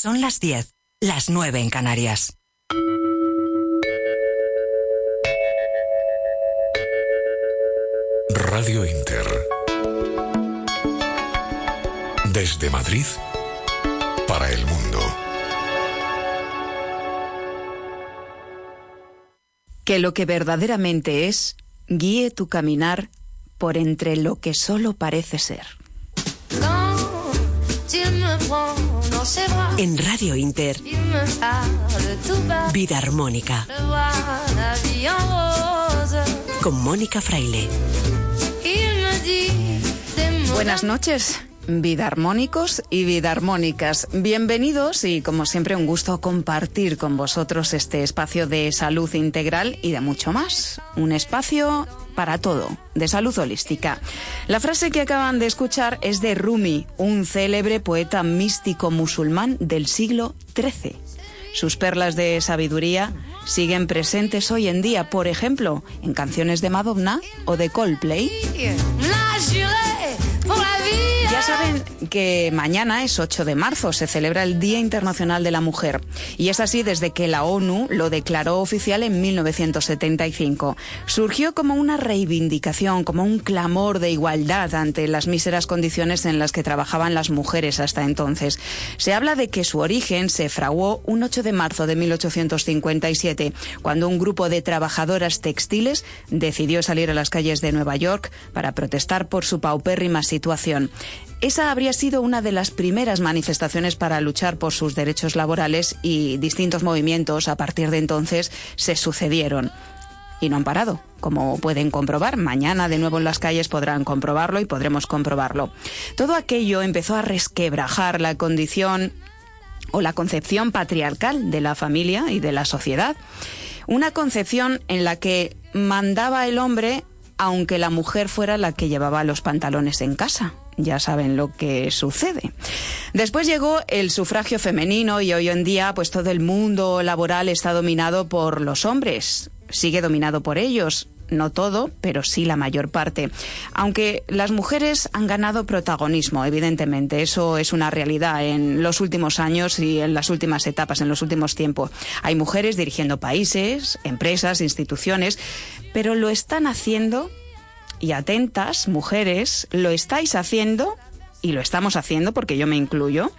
Son las 10, las 9 en Canarias. Radio Inter. Desde Madrid para el mundo. Que lo que verdaderamente es guíe tu caminar por entre lo que solo parece ser. En Radio Inter, Vida Armónica. Con Mónica Fraile. Buenas noches. Vida armónicos y vida armónicas. Bienvenidos y como siempre un gusto compartir con vosotros este espacio de salud integral y de mucho más. Un espacio para todo, de salud holística. La frase que acaban de escuchar es de Rumi, un célebre poeta místico musulmán del siglo XIII. Sus perlas de sabiduría siguen presentes hoy en día, por ejemplo, en canciones de Madonna o de Coldplay. Ya saben que mañana es 8 de marzo, se celebra el Día Internacional de la Mujer. Y es así desde que la ONU lo declaró oficial en 1975. Surgió como una reivindicación, como un clamor de igualdad ante las míseras condiciones en las que trabajaban las mujeres hasta entonces. Se habla de que su origen se fraguó un 8 de marzo de 1857, cuando un grupo de trabajadoras textiles decidió salir a las calles de Nueva York para protestar por su paupérrima situación. Esa habría sido una de las primeras manifestaciones para luchar por sus derechos laborales y distintos movimientos a partir de entonces se sucedieron. Y no han parado, como pueden comprobar. Mañana de nuevo en las calles podrán comprobarlo y podremos comprobarlo. Todo aquello empezó a resquebrajar la condición o la concepción patriarcal de la familia y de la sociedad. Una concepción en la que mandaba el hombre aunque la mujer fuera la que llevaba los pantalones en casa ya saben lo que sucede. Después llegó el sufragio femenino y hoy en día pues todo el mundo laboral está dominado por los hombres, sigue dominado por ellos. No todo, pero sí la mayor parte. Aunque las mujeres han ganado protagonismo, evidentemente, eso es una realidad en los últimos años y en las últimas etapas, en los últimos tiempos. Hay mujeres dirigiendo países, empresas, instituciones, pero lo están haciendo y atentas, mujeres, lo estáis haciendo, y lo estamos haciendo porque yo me incluyo,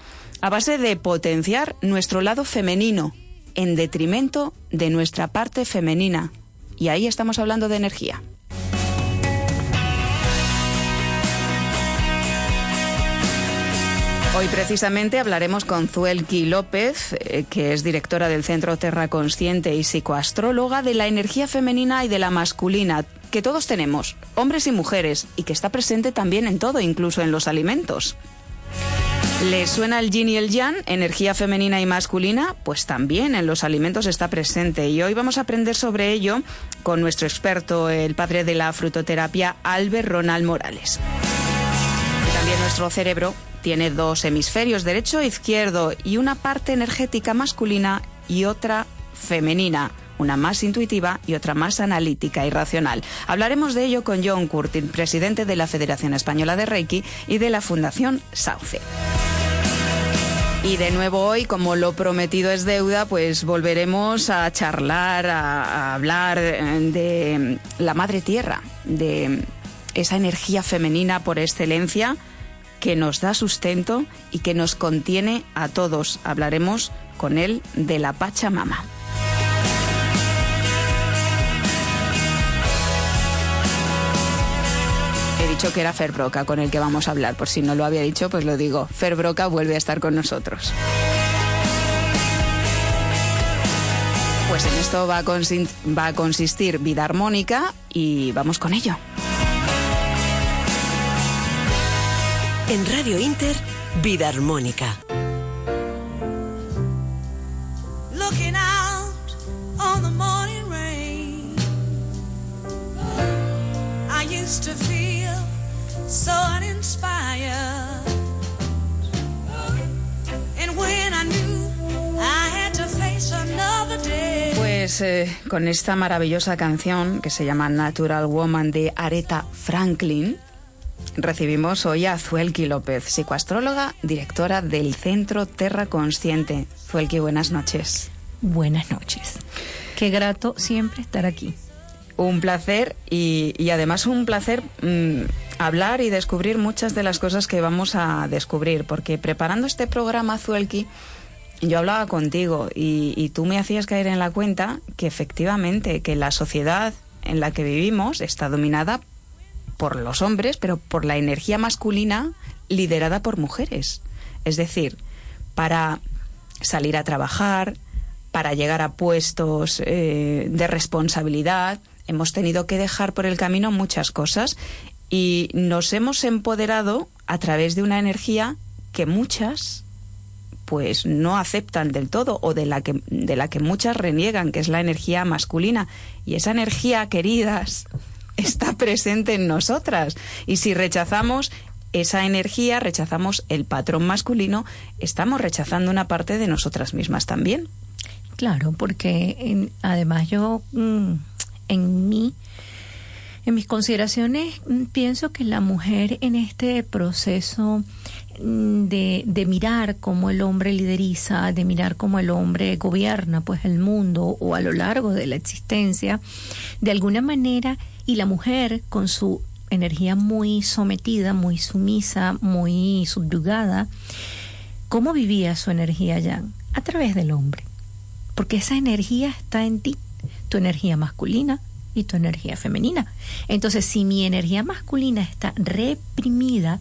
a base de potenciar nuestro lado femenino en detrimento de nuestra parte femenina. Y ahí estamos hablando de energía. Hoy precisamente hablaremos con Zuelki López, eh, que es directora del Centro Terra Consciente y psicoastróloga de la energía femenina y de la masculina, que todos tenemos, hombres y mujeres, y que está presente también en todo, incluso en los alimentos. ¿Le suena el yin y el yang, energía femenina y masculina? Pues también en los alimentos está presente y hoy vamos a aprender sobre ello con nuestro experto, el padre de la frutoterapia, Albert Ronald Morales. también nuestro cerebro tiene dos hemisferios, derecho e izquierdo, y una parte energética masculina y otra femenina una más intuitiva y otra más analítica y racional. Hablaremos de ello con John Curtin, presidente de la Federación Española de Reiki y de la Fundación Sauce. Y de nuevo hoy, como lo prometido es deuda, pues volveremos a charlar, a, hablar de la madre tierra, de esa energía femenina por excelencia que nos da sustento y que nos contiene a todos. Hablaremos con él de la Pachamama. Dicho que era Fer Broca con el que vamos a hablar. Por si no lo había dicho, pues lo digo. Fer Broca vuelve a estar con nosotros. Pues en esto va a, va a consistir vida armónica y vamos con ello. En Radio Inter, vida armónica. Pues eh, con esta maravillosa canción que se llama Natural Woman de Aretha Franklin, recibimos hoy a Zuelki López, psicoastróloga, directora del Centro Terra Consciente. Zuelki, buenas noches. Buenas noches. Qué grato siempre estar aquí. Un placer y, además un placer mm, hablar y descubrir muchas de las cosas que vamos a descubrir, porque preparando este programa, Zuelki, yo hablaba contigo y, tú me hacías caer en la cuenta que efectivamente que la sociedad en la que vivimos está dominada por los hombres, pero por la energía masculina liderada por mujeres. Es decir, para salir a trabajar, para llegar a puestos eh, de responsabilidad, hemos tenido que dejar por el camino muchas cosas y nos hemos empoderado a través de una energía que muchas pues no aceptan del todo o de la que de la que muchas reniegan, que es la energía masculina y esa energía, queridas, está presente en nosotras. Y si rechazamos esa energía, rechazamos el patrón masculino, estamos rechazando una parte de nosotras mismas también. Claro, porque además yo mm, en mí, en mis consideraciones, mm, pienso que la mujer en este proceso de, de, mirar cómo el hombre lideriza, de mirar cómo el hombre gobierna pues el mundo o a lo largo de la existencia, de alguna manera y la mujer, con su energía muy sometida, muy sumisa, muy subyugada, ¿cómo vivía su energía ya? A través del hombre. Porque esa energía está en ti, tu energía masculina y tu energía femenina. Entonces, si mi energía masculina está reprimida,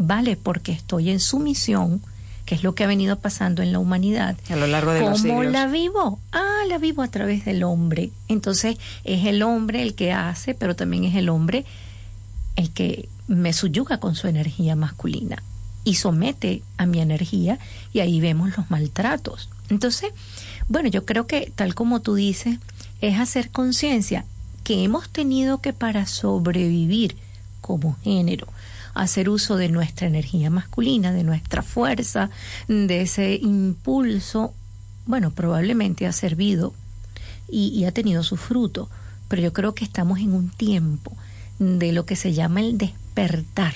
vale porque estoy en sumisión, que es lo que ha venido pasando en la humanidad. A lo largo de los ¿Cómo la vivo? Ah, la vivo a través del hombre. Entonces es el hombre el que hace, pero también es el hombre el que me subyuga con su energía masculina y somete a mi energía y ahí vemos los maltratos. Entonces, bueno, yo creo que tal como tú dices, es hacer conciencia que hemos tenido que para sobrevivir como género, hacer uso de nuestra energía masculina, de nuestra fuerza, de ese impulso, bueno, probablemente ha servido y, ha tenido su fruto, pero yo creo que estamos en un tiempo de lo que se llama el despertar.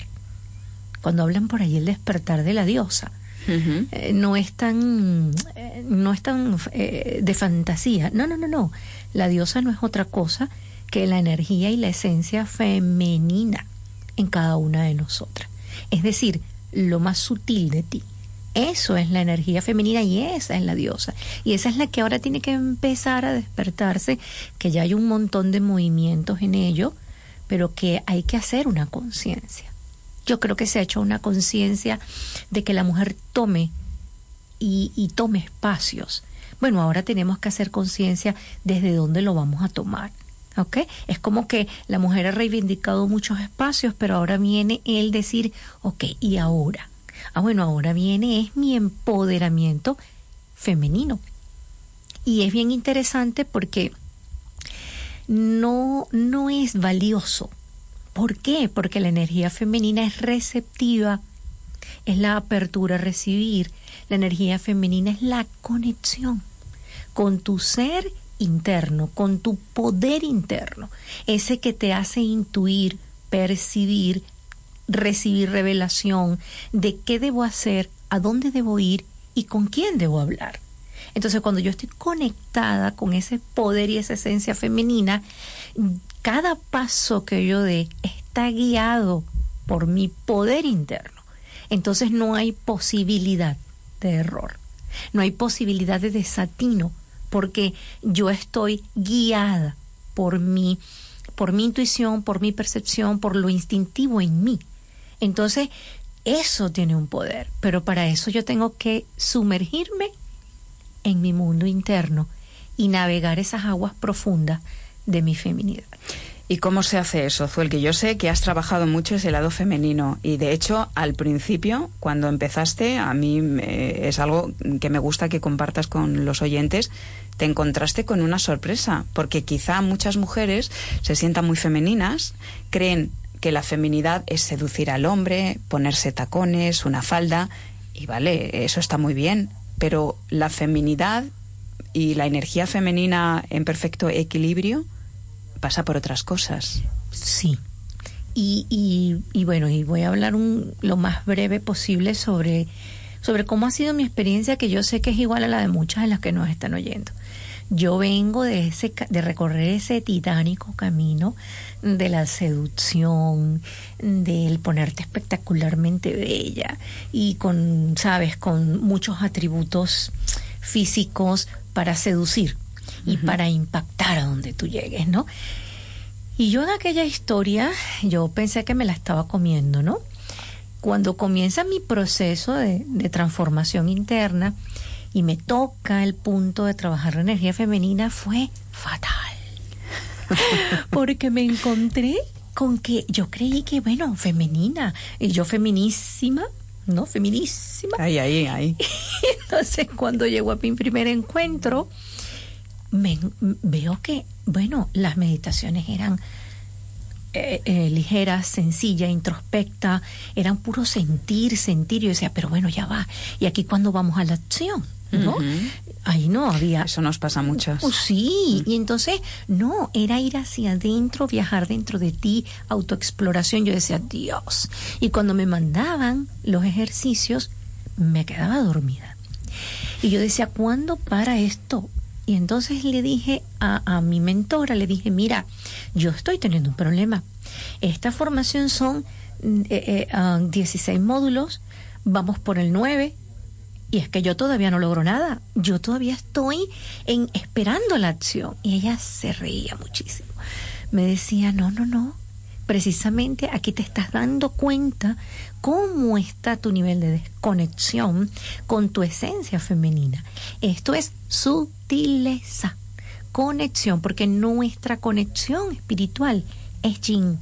Cuando hablan por ahí el despertar de la diosa, eh, no es tan, eh, no es tan eh, de fantasía. No, no, no, no. La diosa no es otra cosa que la energía y la esencia femenina en cada una de nosotras. Es decir, lo más sutil de ti. Eso es la energía femenina y esa es la diosa. Y esa es la que ahora tiene que empezar a despertarse, que ya hay un montón de movimientos en ello, pero que hay que hacer una conciencia. Yo creo que se ha hecho una conciencia de que la mujer tome y, tome espacios. Bueno, ahora tenemos que hacer conciencia desde dónde lo vamos a tomar. ¿Ok? Es como que la mujer ha reivindicado muchos espacios, pero ahora viene el decir, ok, ¿y ahora? Ah, bueno, ahora viene es mi empoderamiento femenino. Y es bien interesante porque no, no es valioso. ¿Por qué? Porque la energía femenina es receptiva, es la apertura a recibir. La energía femenina es la conexión con tu ser interno, con tu poder interno, ese que te hace intuir, percibir, recibir revelación de qué debo hacer, a dónde debo ir y con quién debo hablar. Entonces, cuando yo estoy conectada con ese poder y esa esencia femenina, cada paso que yo dé está guiado por mi poder interno. Entonces no hay posibilidad de error, no hay posibilidad de desatino, porque yo estoy guiada por mi, por mi intuición, por mi percepción, por lo instintivo en mí. Entonces, eso tiene un poder, pero para eso yo tengo que sumergirme en mi mundo interno y navegar esas aguas profundas de mi feminidad. ¿Y cómo se hace eso, Zuel? Que yo sé que has trabajado mucho ese lado femenino. Y de hecho al principio, cuando empezaste, a mí es algo que me gusta que compartas con los oyentes, te encontraste con una sorpresa, porque quizá muchas mujeres se sientan muy femeninas, creen que la feminidad es seducir al hombre, ponerse tacones, una falda, y vale, eso está muy bien, pero la feminidad y la energía femenina en perfecto equilibrio pasa por otras cosas. Sí. Y, y, bueno, y voy a hablar un, lo más breve posible sobre, sobre cómo ha sido mi experiencia, que yo sé que es igual a la de muchas de las que nos están oyendo. Yo vengo de, ese, de recorrer ese titánico camino de la seducción, del ponerte espectacularmente bella y con, sabes, con muchos atributos físicos para seducir y para impactar a donde tú llegues, ¿no? Y yo en aquella historia, yo pensé que me la estaba comiendo, ¿no? Cuando comienza mi proceso de, de transformación interna y me toca el punto de trabajar la energía femenina, fue fatal. Porque me encontré con que yo creí que, bueno, femenina, y yo feminísima, ¿no? Feminísima. Ahí, ahí, ahí. Entonces, cuando llegó a mi primer encuentro, me, veo que, bueno, las meditaciones eran eh, eh, ligeras, sencillas, introspecta, eran puro sentir, sentir. Yo decía, pero bueno, ya va. ¿Y aquí cuando vamos a la acción? ¿No? Ahí no había. Eso nos pasa mucho. Oh, sí, y entonces, no, era ir hacia adentro, viajar dentro de ti, autoexploración. Yo decía, Dios. Y cuando me mandaban los ejercicios, me quedaba dormida. Y yo decía, ¿cuándo para esto? Y entonces le dije a, mi mentora, le dije, mira, yo estoy teniendo un problema. Esta formación son 16 mm, eh, eh, módulos, vamos por el 9, y es que yo todavía no logro nada. Yo todavía estoy en esperando la acción. Y ella se reía muchísimo. Me decía, no, no, no. Precisamente aquí te estás dando cuenta cómo está tu nivel de desconexión con tu esencia femenina. Esto es sutileza, conexión, porque nuestra conexión espiritual es yin.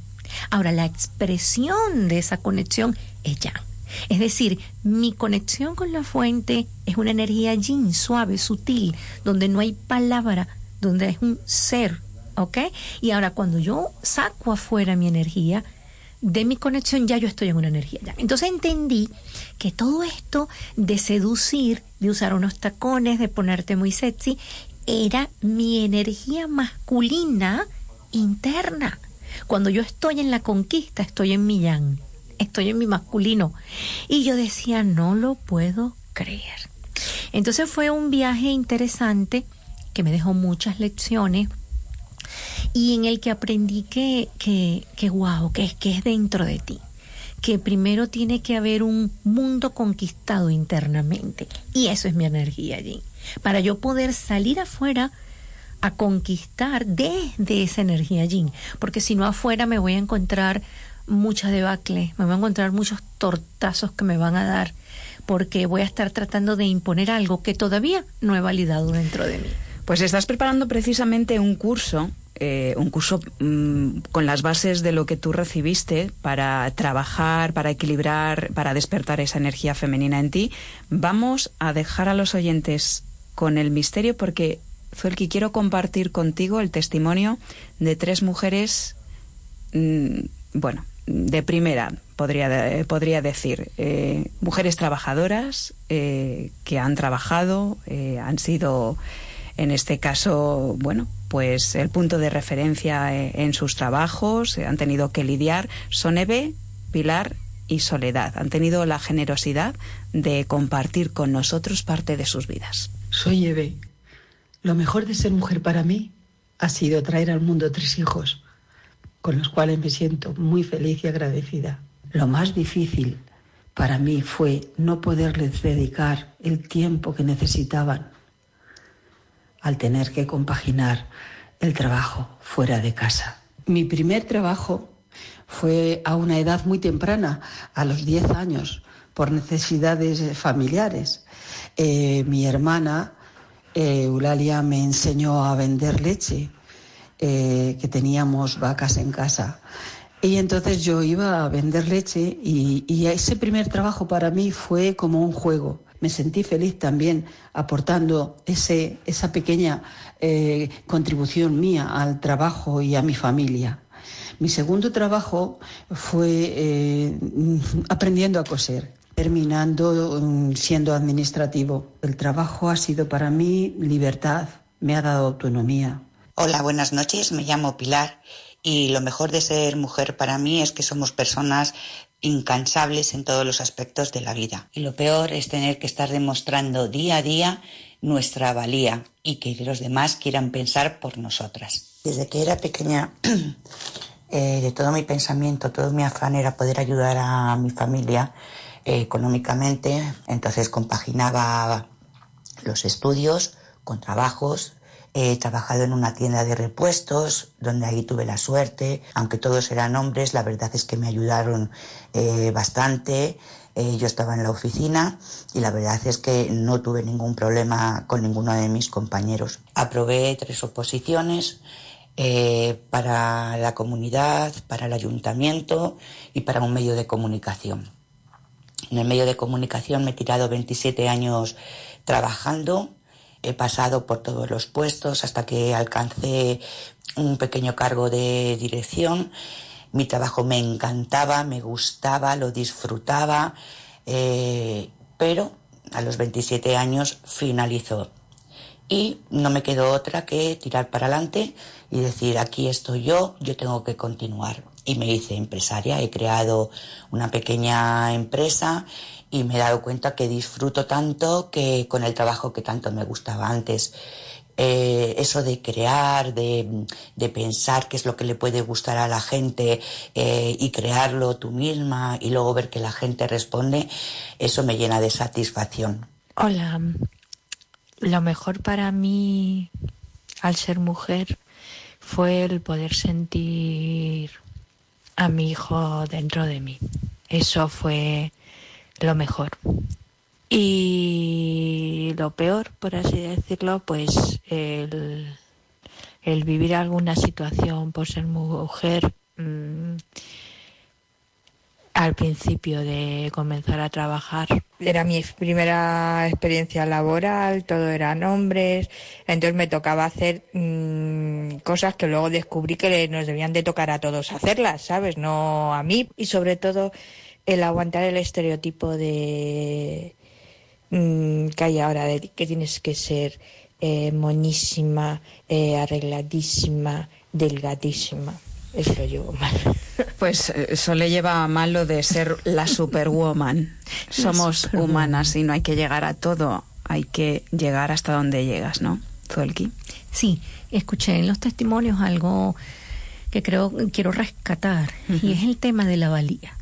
Ahora, la expresión de esa conexión es yang. Es decir, mi conexión con la fuente es una energía yin, suave, sutil, donde no hay palabra, donde es un ser, ¿ok? Y ahora cuando yo saco afuera mi energía, de mi conexión ya yo estoy en una energía ya. Entonces entendí que todo esto de seducir, de usar unos tacones, de ponerte muy sexy, era mi energía masculina interna. Cuando yo estoy en la conquista, estoy en mi yang estoy en mi masculino. Y yo decía, no lo puedo creer. Entonces fue un viaje interesante que me dejó muchas lecciones y en el que aprendí que, que, que wow, que es, que es dentro de ti que primero tiene que haber un mundo conquistado internamente. Y eso es mi energía allí. Para yo poder salir afuera a conquistar desde esa energía allí. Porque si no afuera me voy a encontrar mucha debacle, me voy a encontrar muchos tortazos que me van a dar, porque voy a estar tratando de imponer algo que todavía no he validado dentro de mí. Pues estás preparando precisamente un curso, eh, un curso mm, con las bases de lo que tú recibiste para trabajar, para equilibrar, para despertar esa energía femenina en ti. Vamos a dejar a los oyentes con el misterio porque, que quiero compartir contigo el testimonio de tres mujeres, mm, bueno, de primera, podría, podría decir, eh, mujeres trabajadoras eh, que han trabajado, han sido, en este caso, bueno, pues el punto de referencia en sus trabajos, han tenido que lidiar, son Eve, Pilar y Soledad. Han tenido la generosidad de compartir con nosotros parte de sus vidas. Soy Eve. Lo mejor de ser mujer para mí ha sido traer al mundo tres hijos con los cuales me siento muy feliz y agradecida. Lo más difícil para mí fue no poderles dedicar el tiempo que necesitaban al tener que compaginar el trabajo fuera de casa. Mi primer trabajo fue a una edad muy temprana, a los 10 años, por necesidades familiares. Eh, mi hermana, eh, Eulalia, me enseñó a vender leche eh, que teníamos vacas en casa. Y entonces yo iba a vender leche y, ese primer trabajo para mí fue como un juego. Me sentí feliz también aportando ese, esa pequeña eh, contribución mía al trabajo y a mi familia. Mi segundo trabajo fue eh, aprendiendo a coser, terminando mm, siendo administrativo. El trabajo ha sido para mí libertad, me ha dado autonomía, Hola, buenas noches, me llamo Pilar Y lo mejor de ser mujer para mí es que somos personas incansables en todos los aspectos de la vida. Y lo peor es tener que estar demostrando día a día nuestra valía y que los demás quieran pensar por nosotras. Desde que era pequeña, eh, de todo mi pensamiento, todo mi afán era poder ayudar a mi familia eh, económicamente. Entonces compaginaba los estudios con trabajos, He trabajado en una tienda de repuestos, donde ahí tuve la suerte, aunque todos eran hombres, la verdad es que me ayudaron eh, bastante. Eh, yo estaba en la oficina y la verdad es que no tuve ningún problema con ninguno de mis compañeros. Aprobé tres oposiciones eh, para la comunidad, para el ayuntamiento y para un medio de comunicación. En el medio de comunicación me he tirado 27 años trabajando he pasado por todos los puestos hasta que alcancé un pequeño cargo de dirección. Mi trabajo me encantaba, me gustaba, lo disfrutaba, eh, pero a los 27 años finalizó. Y no me quedó otra que tirar para adelante y decir, aquí estoy yo, yo tengo que continuar. Y me hice empresaria, he creado una pequeña empresa y me he dado cuenta que disfruto tanto que con el trabajo que tanto me gustaba antes. Eh, eso de crear, de, pensar qué es lo que le puede gustar a la gente eh, y crearlo tú misma y luego ver que la gente responde, eso me llena de satisfacción. Hola, lo mejor para mí al ser mujer fue el poder sentir a mi hijo dentro de mí. Eso fue lo mejor. Y lo peor, por así decirlo, pues el, vivir alguna situación por ser mujer mm, al principio de comenzar a trabajar. Era mi primera experiencia laboral, todo eran hombres, entonces me tocaba hacer mm, cosas que luego descubrí que nos debían de tocar a todos hacerlas, ¿sabes? No a mí. Y sobre todo el aguantar el estereotipo de mm, que hay ahora de que tienes que ser eh, monísima, eh, arregladísima, delgadísima. Eso lo llevo mal. Pues eh, eso le lleva mal lo de ser la superwoman. Somos humanas y no hay que llegar a todo, hay que llegar hasta donde llegas, ¿no? Zuelki. Sí, escuché en los testimonios algo que creo quiero rescatar y es el tema de la valía.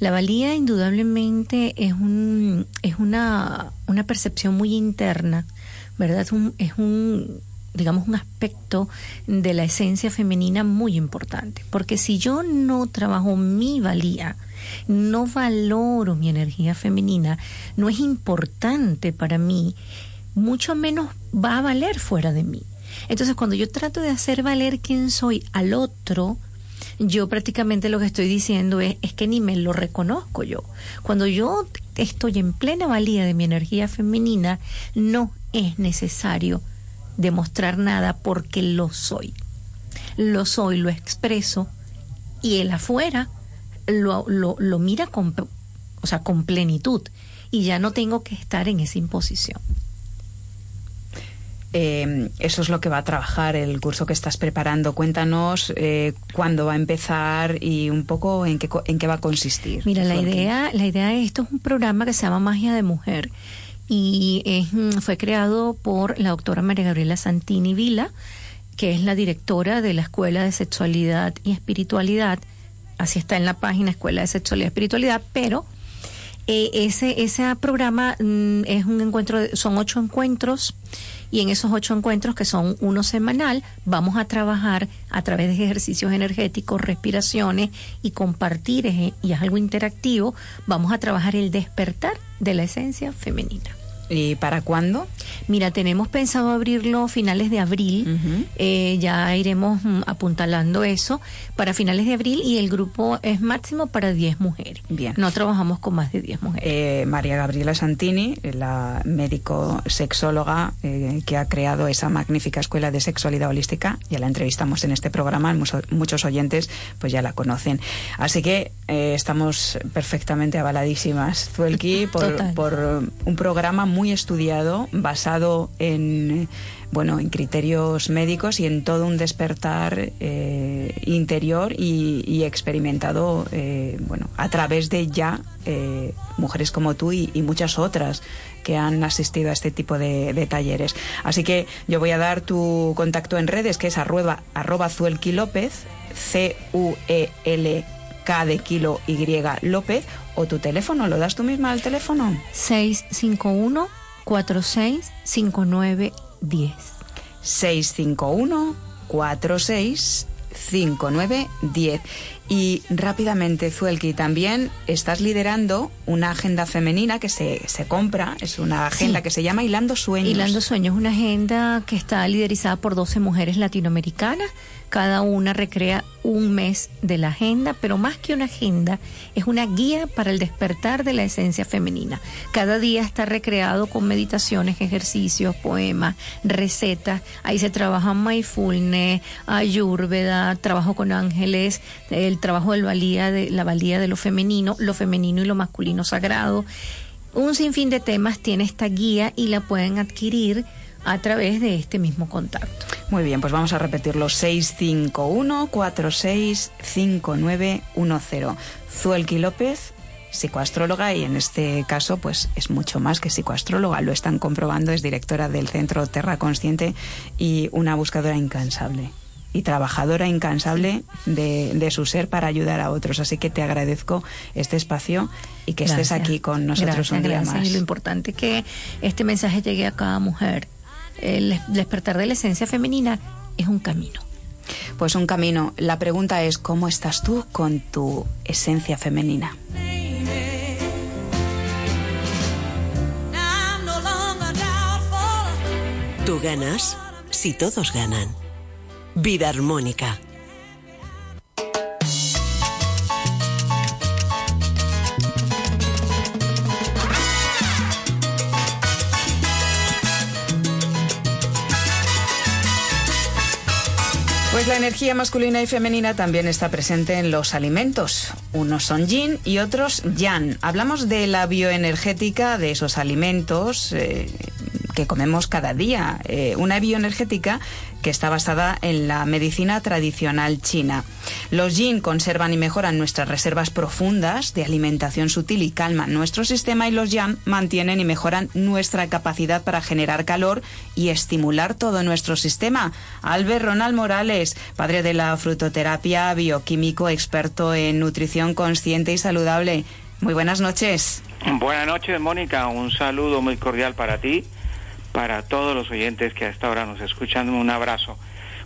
La valía indudablemente es, un, es una, una percepción muy interna, ¿verdad? Es un, es un, digamos, un aspecto de la esencia femenina muy importante. Porque si yo no trabajo mi valía, no valoro mi energía femenina, no es importante para mí, mucho menos va a valer fuera de mí. Entonces, cuando yo trato de hacer valer quién soy al otro, yo prácticamente lo que estoy diciendo es, que ni me lo reconozco yo. Cuando yo estoy en plena valía de mi energía femenina, no es necesario demostrar nada porque lo soy. Lo soy, lo expreso y el afuera lo, lo, lo mira con, o sea, con plenitud y ya no tengo que estar en esa imposición. Eh, eso es lo que va a trabajar el curso que estás preparando. Cuéntanos eh, cuándo va a empezar y un poco en qué, en qué va a consistir. Mira, la idea, la idea de esto es un programa que se llama Magia de Mujer y mm, fue creado por la doctora María Gabriela Santini Vila, que es la directora de la Escuela de Sexualidad y Espiritualidad. Así está en la página Escuela de Sexualidad y Espiritualidad, pero eh, ese, ese programa mm, es un encuentro, son ocho encuentros y en esos ocho encuentros, que son uno semanal, vamos a trabajar a través de ejercicios energéticos, respiraciones y compartir, y es algo interactivo, vamos a trabajar el despertar de la esencia femenina. ¿Y para cuándo? Mira, tenemos pensado abrirlo finales de abril. eh, ya iremos mm, apuntalando eso para finales de abril y el grupo es máximo para 10 mujeres. Bien. No trabajamos con más de 10 mujeres. Eh, María Gabriela Santini, la médico sexóloga eh, que ha creado esa magnífica escuela de sexualidad holística, ya la entrevistamos en este programa, muchos, oyentes pues ya la conocen. Así que eh, estamos perfectamente avaladísimas, Zuelki, por, Total. por un programa muy muy estudiado, basado en bueno, en criterios médicos y en todo un despertar eh, interior y, experimentado, eh, bueno, a través de ya eh, mujeres como tú y, muchas otras que han asistido a este tipo de, talleres. Así que yo voy a dar tu contacto en redes, que es arroba, arroba Zuelki López, C-U-E-L-K de kilo Y López, o tu teléfono, ¿lo das tú misma al teléfono? 651 4659 10. 651 46 5910. Y rápidamente, Zuelki, también estás liderando una agenda femenina que se, se compra, es una agenda que se llama Hilando Sueños. Hilando Sueños es una agenda que está liderizada por 12 mujeres latinoamericanas cada una recrea un mes de la agenda, pero más que una agenda, es una guía para el despertar de la esencia femenina. Cada día está recreado con meditaciones, ejercicios, poemas, recetas. Ahí se trabaja mindfulness, ayurveda, trabajo con ángeles, el trabajo valía de la valía de lo femenino, lo femenino y lo masculino sagrado. Un sinfín de temas tiene esta guía y la pueden adquirir a través de este mismo contacto. Muy bien, pues vamos a repetirlo. 651-465910. Zuelki López, psicoastróloga y en este caso pues es mucho más que psicoastróloga, lo están comprobando, es directora del Centro Terra Consciente y una buscadora incansable y trabajadora incansable de, su ser para ayudar a otros. Así que te agradezco este espacio y que estés aquí con nosotros un día más. Y lo importante es que este mensaje llegue a cada mujer el despertar de la esencia femenina es un camino. Pues un camino. La pregunta es, ¿cómo estás tú con tu esencia femenina? Tú ganas si todos ganan. Vida armónica. La energía masculina y femenina también está presente en los alimentos. Unos son yin y otros yang. Hablamos de la bioenergética de esos alimentos. Eh, que comemos cada día. Eh, una bioenergética que está basada en la medicina tradicional china. Los yin conservan y mejoran nuestras reservas profundas de alimentación sutil y calman nuestro sistema y los yang mantienen y mejoran nuestra capacidad para generar calor y estimular todo nuestro sistema. Albert Ronald Morales, padre de la frutoterapia, bioquímico, experto en nutrición consciente y saludable. Muy buenas noches. Buenas noches, Mónica. Un saludo muy cordial para ti para todos los oyentes que hasta ahora nos escuchan. Un abrazo.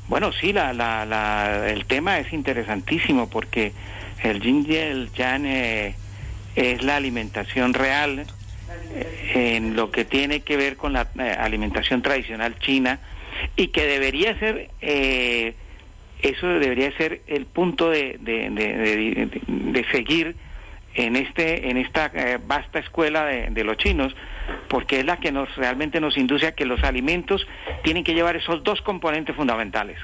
Bueno, sí, la, la, el tema es interesantísimo porque el yin el yang eh, es la alimentación real eh, en lo que tiene que ver con la eh, alimentación tradicional china y que debería ser eso debería ser el punto de, de, de seguir en este en esta vasta escuela de, los chinos porque es la que nos realmente nos induce a que los alimentos tienen que llevar esos dos componentes fundamentales.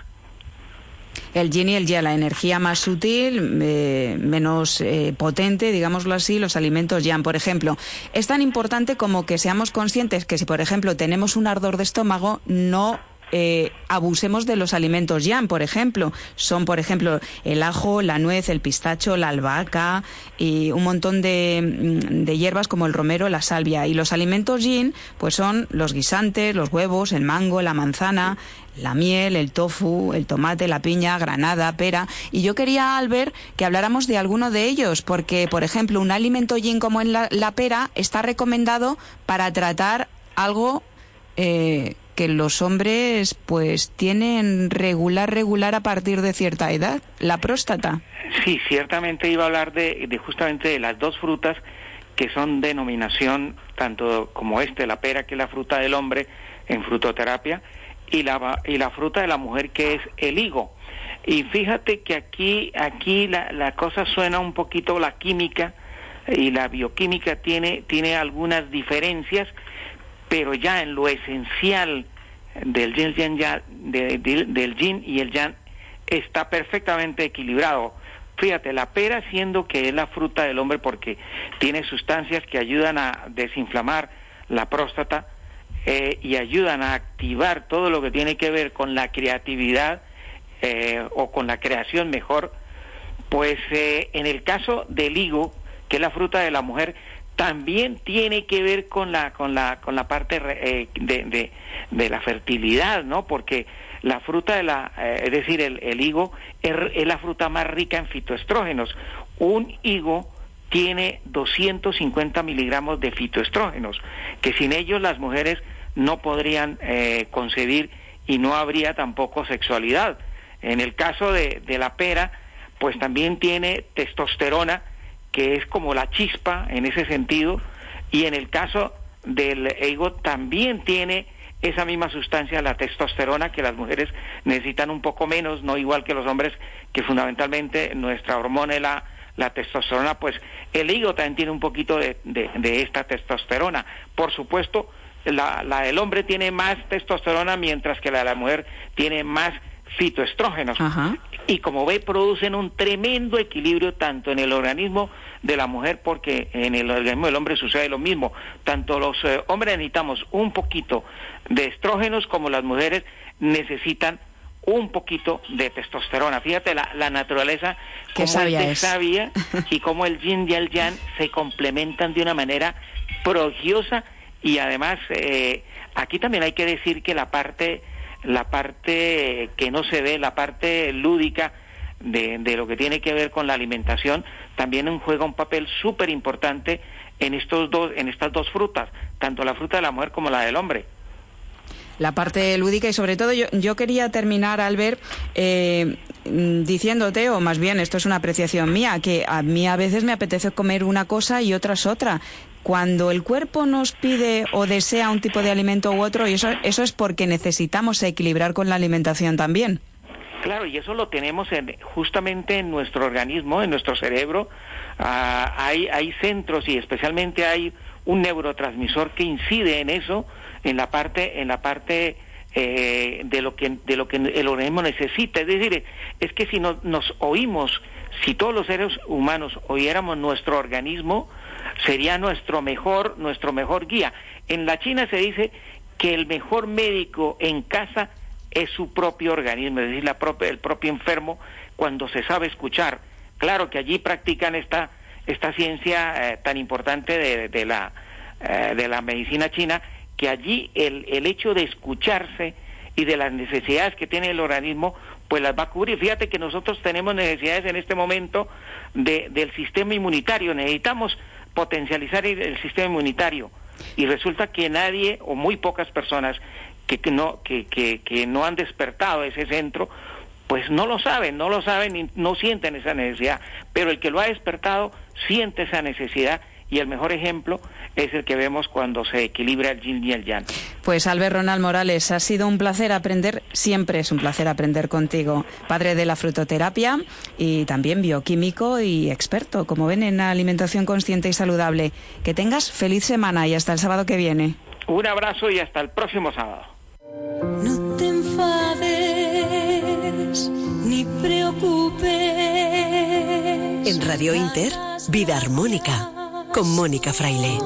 El yin y el yang, la energía más sutil, eh, menos eh, potente, digámoslo así, los alimentos yang. Por ejemplo, es tan importante como que seamos conscientes que si, por ejemplo, tenemos un ardor de estómago, no eh, abusemos de los alimentos yang, por ejemplo. Son, por ejemplo, el ajo, la nuez, el pistacho, la albahaca y un montón de, mm, de hierbas como el romero, la salvia. Y los alimentos yin, pues son los guisantes, los huevos, el mango, la manzana, la miel, el tofu, el tomate, la piña, granada, pera. Y yo quería, Albert, que habláramos de alguno de ellos, porque, por ejemplo, un alimento yin como en la, la pera está recomendado para tratar algo eh, que los hombres pues tienen regular, regular a partir de cierta edad, la próstata. Sí, ciertamente iba a hablar de, de justamente de las dos frutas que son denominación tanto como este, la pera, que es la fruta del hombre en frutoterapia, y la, y la fruta de la mujer que es el higo. Y fíjate que aquí, aquí la, la cosa suena un poquito, la química y la bioquímica tiene, tiene algunas diferencias, pero ya en lo esencial del yin, del yin y el yang está perfectamente equilibrado. Fíjate, la pera siendo que es la fruta del hombre porque tiene sustancias que ayudan a desinflamar la próstata eh, y ayudan a activar todo lo que tiene que ver con la creatividad eh, o con la creación mejor, pues eh, en el caso del higo, que es la fruta de la mujer, también tiene que ver con la con la con la parte de, de, de, la fertilidad, ¿no? Porque la fruta de la, es decir, el, el higo es, es, la fruta más rica en fitoestrógenos. Un higo tiene 250 miligramos de fitoestrógenos, que sin ellos las mujeres no podrían eh, concebir y no habría tampoco sexualidad. En el caso de, de la pera, pues también tiene testosterona, que es como la chispa en ese sentido, y en el caso del higo también tiene esa misma sustancia, la testosterona, que las mujeres necesitan un poco menos, no igual que los hombres, que fundamentalmente nuestra hormona la, la testosterona, pues el hígado también tiene un poquito de, de, esta testosterona. Por supuesto, la, la, del hombre tiene más testosterona, mientras que la de la mujer tiene más fitoestrógenos. Y como ve, producen un tremendo equilibrio tanto en el organismo de la mujer, porque en el organismo del hombre sucede lo mismo. Tanto los eh, hombres necesitamos un poquito de estrógenos como las mujeres necesitan un poquito de testosterona. Fíjate la, la naturaleza como es sabia y como el yin y el yang se complementan de una manera prodigiosa y además eh, aquí también hay que decir que la parte la parte que no se ve, la parte lúdica de, de lo que tiene que ver con la alimentación, también juega un papel súper importante en estos dos, en estas dos frutas, tanto la fruta de la mujer como la del hombre la parte lúdica y sobre todo yo, yo quería terminar, Albert, eh, diciéndote, o más bien esto es una apreciación mía, que a mí a veces me apetece comer una cosa y otras otra. Cuando el cuerpo nos pide o desea un tipo de alimento u otro, y eso, eso es porque necesitamos equilibrar con la alimentación también. Claro, y eso lo tenemos en, justamente en nuestro organismo, en nuestro cerebro. Ah, hay, hay centros y especialmente hay un neurotransmisor que incide en eso en la parte, en la parte eh, de lo que de lo que el organismo necesita. Es decir, es que si no, nos oímos, si todos los seres humanos oyéramos nuestro organismo, sería nuestro mejor, nuestro mejor guía. En la China se dice que el mejor médico en casa es su propio organismo, es decir, la propia, el propio enfermo cuando se sabe escuchar. Claro que allí practican esta esta ciencia eh, tan importante de, de la eh, de la medicina china que allí el, el hecho de escucharse y de las necesidades que tiene el organismo, pues las va a cubrir. Fíjate que nosotros tenemos necesidades en este momento de, del sistema inmunitario, necesitamos potencializar el, sistema inmunitario. Y resulta que nadie o muy pocas personas que, que no, que, que, que no han despertado ese centro, pues no lo saben, no lo saben y no sienten esa necesidad, pero el que lo ha despertado siente esa necesidad y el mejor ejemplo es el que vemos cuando se equilibra el yin y el yang. Pues Albert Ronald Morales, ha sido un placer aprender, siempre es un placer aprender contigo, padre de la frutoterapia y también bioquímico y experto, como ven, en alimentación consciente y saludable. Que tengas feliz semana y hasta el sábado que viene. Un abrazo y hasta el próximo sábado. No te enfades ni preocupes. En Radio Inter, Vida Armónica con Mónica Fraile.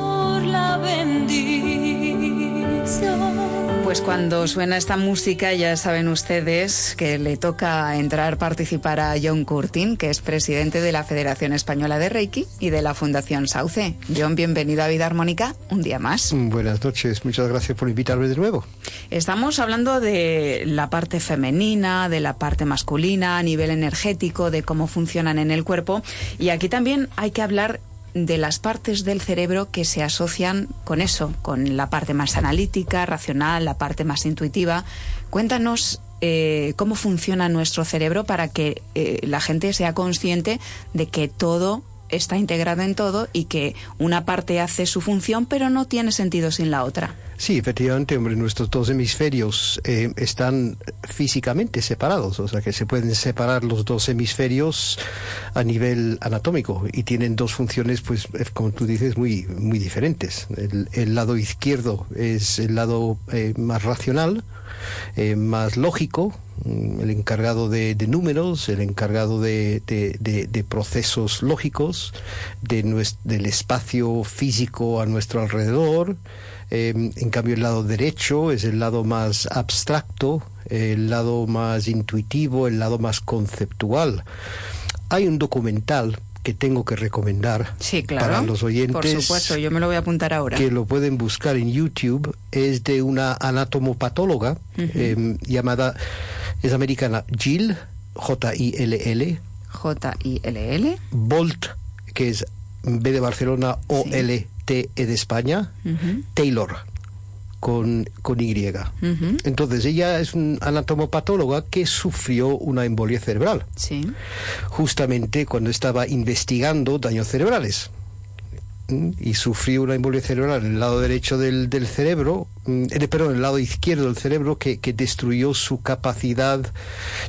Pues cuando suena esta música ya saben ustedes que le toca entrar a participar a John Curtin, que es presidente de la Federación Española de Reiki y de la Fundación Sauce. John, bienvenido a Vida Armónica un día más. Buenas noches, muchas gracias por invitarme de nuevo. Estamos hablando de la parte femenina, de la parte masculina, a nivel energético, de cómo funcionan en el cuerpo y aquí también hay que hablar de las partes del cerebro que se asocian con eso, con la parte más analítica, racional, la parte más intuitiva. Cuéntanos eh, cómo funciona nuestro cerebro para que eh, la gente sea consciente de que todo está integrado en todo y que una parte hace su función, pero no tiene sentido sin la otra. Sí, efectivamente, hombre, nuestros dos hemisferios eh, están físicamente separados, o sea que se pueden separar los dos hemisferios a nivel anatómico y tienen dos funciones, pues, eh, como tú dices, muy, muy diferentes. El, lado izquierdo es el lado eh, más racional, más lógico, el encargado de, números, el encargado de, procesos lógicos, de del espacio físico a nuestro alrededor. Em, en cambio, el lado derecho es el lado más abstracto, el lado más intuitivo, el lado más conceptual. Hay un documental que tengo que recomendar para los oyentes. Por supuesto, yo me lo voy a apuntar ahora. Que lo pueden buscar en YouTube. Es de una anatomopatóloga em, llamada, es americana, Jill, J-I-L-L. J-I-L-L. Bolt, que es B de Barcelona, O-L-T-E de España. Taylor con, con Y. Entonces, ella es un anatomopatóloga que sufrió una embolia cerebral. Sí. Justamente cuando estaba investigando daños cerebrales y sufrió una embolia cerebral en el lado derecho del, del cerebro, mm, eh, perdón, en el lado izquierdo del cerebro que, que, destruyó su capacidad,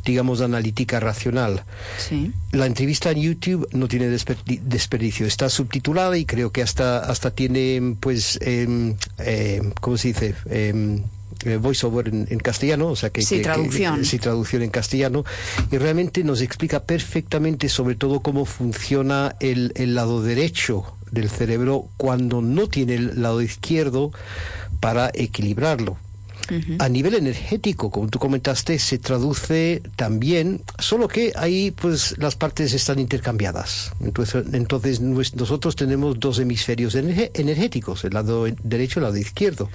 digamos, analítica racional. Sí. La entrevista en YouTube no tiene desperdicio, está subtitulada y creo que hasta, hasta tiene, pues, eh, eh, ¿cómo se dice? Em, eh, voiceover en, en, castellano, o sea que, sí, traducción. sí, traducción en castellano, y realmente nos explica perfectamente sobre todo cómo funciona el, el lado derecho del cerebro cuando no tiene el lado izquierdo para equilibrarlo. A nivel energético, como tú comentaste, se traduce también, solo que ahí pues las partes están intercambiadas. Entonces, entonces nosotros tenemos dos hemisferios energéticos, el lado derecho y el lado izquierdo.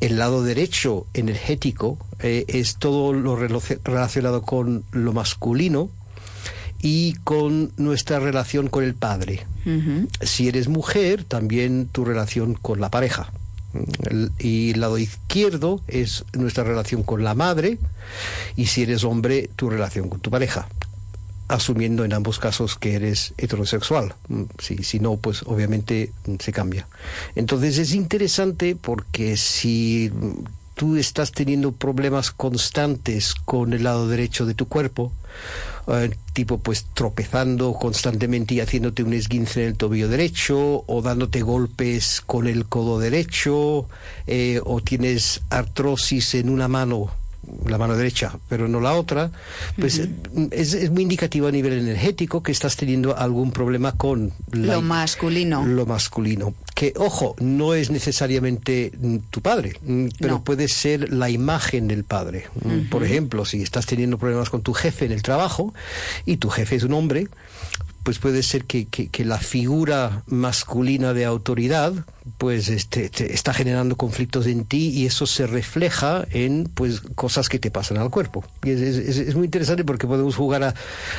El lado derecho energético eh, es todo lo relacionado con lo masculino, y con nuestra relación con el padre. Si eres mujer, también tu relación con la pareja. y el lado izquierdo es nuestra relación con la madre y si eres hombre, tu relación con tu pareja asumiendo en ambos casos que eres heterosexual. Si, si no, pues obviamente se cambia. Entonces es interesante porque si tú estás teniendo problemas constantes con el lado derecho de tu cuerpo, eh, tipo pues tropezando constantemente y haciéndote un esguince en el tobillo derecho o dándote golpes con el codo derecho eh, o tienes artrosis en una mano la mano derecha, pero no la otra, pues es, es, muy indicativo a nivel energético que estás teniendo algún problema con lo masculino. Lo masculino. Que, ojo, no es necesariamente tu padre, pero puede ser la imagen del padre. Por ejemplo, si estás teniendo problemas con tu jefe en el trabajo y tu jefe es un hombre, pues puede ser que, que, la figura masculina de autoridad pues este, está generando conflictos en ti y eso se refleja en pues cosas que te pasan al cuerpo. Y es, es, muy interesante porque podemos jugar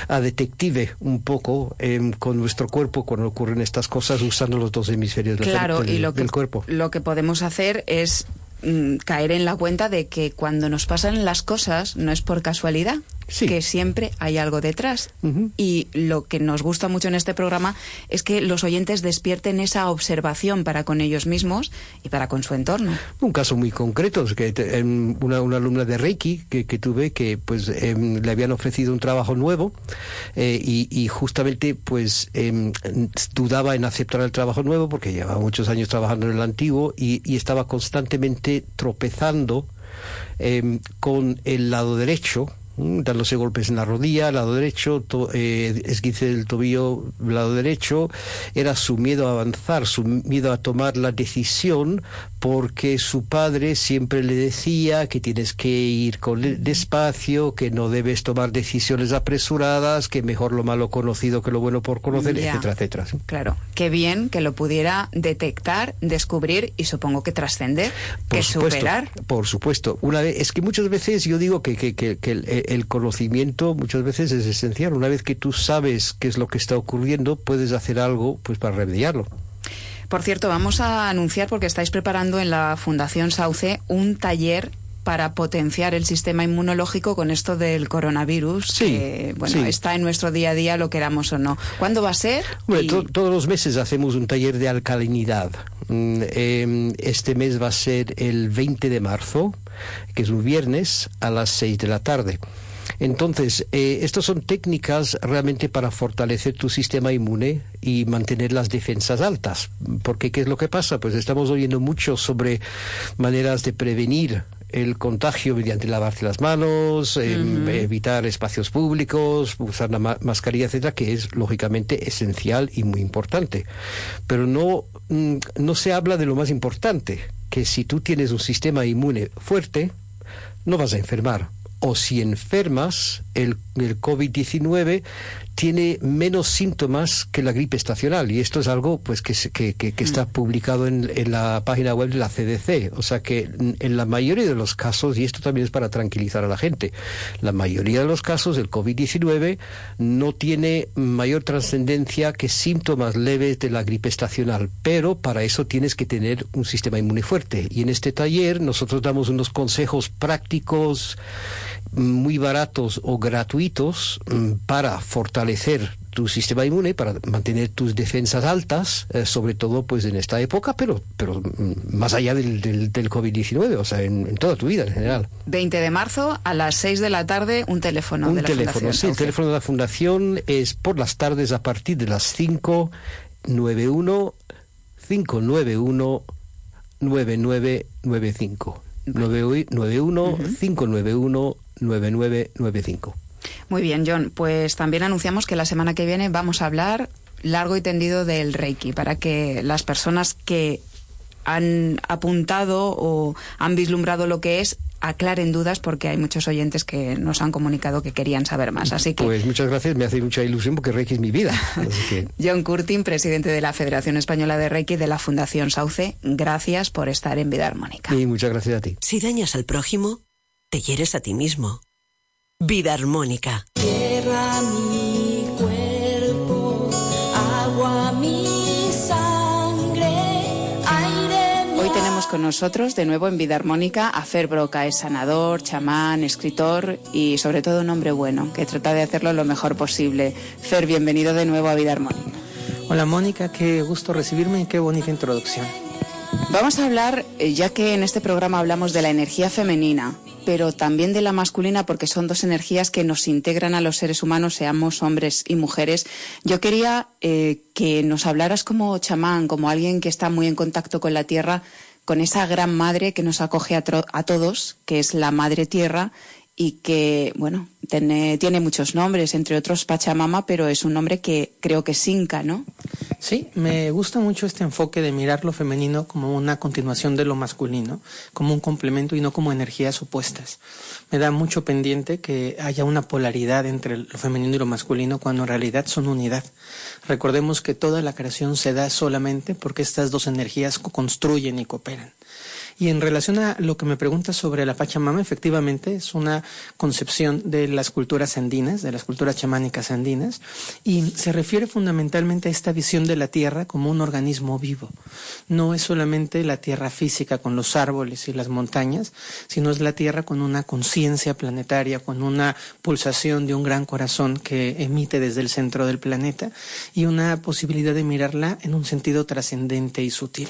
a, detective un poco em, con nuestro cuerpo cuando ocurren estas cosas usando los dos hemisferios claro, del, y lo del cuerpo. Lo que podemos hacer es mm, caer en la cuenta de que cuando nos pasan las cosas no es por casualidad, que siempre hay algo detrás. Y lo que nos gusta mucho en este programa es que los oyentes despierten esa observación para con ellos mismos y para con su entorno. Un caso muy concreto es que em, una, una, alumna de Reiki que, que tuve que pues em, le habían ofrecido un trabajo nuevo eh, y, justamente pues em, dudaba en aceptar el trabajo nuevo porque llevaba muchos años trabajando en el antiguo y, y estaba constantemente tropezando con el lado derecho Mm, dándose golpes en la rodilla, lado derecho, eh, esguince del tobillo, lado derecho, era su miedo a avanzar, su miedo a tomar la decisión, porque su padre siempre le decía que tienes que ir con despacio, que no debes tomar decisiones apresuradas, que mejor lo malo conocido que lo bueno por conocer, etcétera, etcétera. Claro, qué bien que lo pudiera detectar, descubrir y supongo que trascender, que superar. Por supuesto, una vez, es que muchas veces yo digo que, que, que, que el, el conocimiento muchas veces es esencial. Una vez que tú sabes qué es lo que está ocurriendo, puedes hacer algo pues para remediarlo. Por cierto, vamos a anunciar porque estáis preparando en la Fundación Sauce un taller para potenciar el sistema inmunológico con esto del coronavirus. Sí, bueno, está en nuestro día a día, lo queramos o no. ¿Cuándo va a ser? todos los meses hacemos un taller de alcalinidad. Mm, em, este mes va a ser el 20 de marzo, que es un viernes, a las 6 de la tarde. Entonces, eh, estas son técnicas realmente para fortalecer tu sistema inmune y mantener las defensas altas. Porque, ¿qué es lo que pasa? Pues estamos oyendo mucho sobre maneras de prevenir el contagio mediante lavarse las manos, em, evitar espacios públicos, usar la mascarilla, etcétera, que es lógicamente esencial y muy importante. Pero no, mm, no se habla de lo más importante, que si tú tienes un sistema inmune fuerte, no vas a enfermar. O si enfermas, el, el COVID-19 tiene menos síntomas que la gripe estacional y esto es algo pues que, que, que, está mm. publicado en, en, la página web de la CDC o sea que en la mayoría de los casos y esto también es para tranquilizar a la gente la mayoría de los casos el COVID-19 no tiene mayor trascendencia que síntomas leves de la gripe estacional pero para eso tienes que tener un sistema inmune fuerte y en este taller nosotros damos unos consejos prácticos muy baratos o gratuitos mm, para fortalecer tu sistema inmune para mantener tus defensas altas, eh, sobre todo pues en esta época, pero, pero mm, más allá del, del, COVID-19, o sea, en, toda tu vida en general. 20 de marzo a las 6 de la tarde, un teléfono un de la teléfono, Sí, el teléfono de la Fundación es por las tardes a partir de las 5, 91 591 9995. 91 591 9995. Muy bien, John. Pues también anunciamos que la semana que viene vamos a hablar largo y tendido del Reiki para que las personas que han apuntado o han vislumbrado lo que es aclaren dudas porque hay muchos oyentes que nos han comunicado que querían saber más. Así que Pues muchas gracias, me hace mucha ilusión porque Reiki es mi vida. John Curtin, presidente de la Federación Española de Reiki de la Fundación Sauce, gracias por estar en Vida Armónica. Y muchas gracias a ti. Si dañas al prójimo, te hieres a ti mismo. Vida armónica. Tierra mi cuerpo, agua mi sangre, aire mi Hoy tenemos con nosotros de nuevo en Vida Armónica a Fer Broca, es sanador, chamán, escritor y sobre todo un hombre bueno, que trata de hacerlo lo mejor posible. Fer, bienvenido de nuevo a Vida Armónica. Hola Mónica, qué gusto recibirme y qué bonita introducción. Vamos a hablar, eh, ya que en este programa hablamos de la energía femenina, pero también de la masculina, porque son dos energías que nos integran a los seres humanos, seamos hombres y mujeres. Yo quería eh, que nos hablaras como chamán, como alguien que está muy en contacto con la tierra, con esa gran madre que nos acoge a, a todos, que es la madre tierra y que, bueno, tiene, muchos nombres, entre otros Pachamama, pero es un nombre que creo que es Inca, ¿no? Sí, me gusta mucho este enfoque de mirar lo femenino como una continuación de lo masculino, como un complemento y no como energías opuestas. Me da mucho pendiente que haya una polaridad entre lo femenino y lo masculino cuando en realidad son unidad. Recordemos que toda la creación se da solamente porque estas dos energías construyen y cooperan. Y en relación a lo que me preguntas sobre la Pachamama, efectivamente es una concepción de las culturas andinas, de las culturas chamánicas andinas, y se refiere fundamentalmente a esta visión de la tierra como un organismo vivo. No es solamente la tierra física con los árboles y las montañas, sino es la tierra con una conciencia planetaria, con una pulsación de un gran corazón que emite desde el centro del planeta y una posibilidad de mirarla en un sentido trascendente y sutil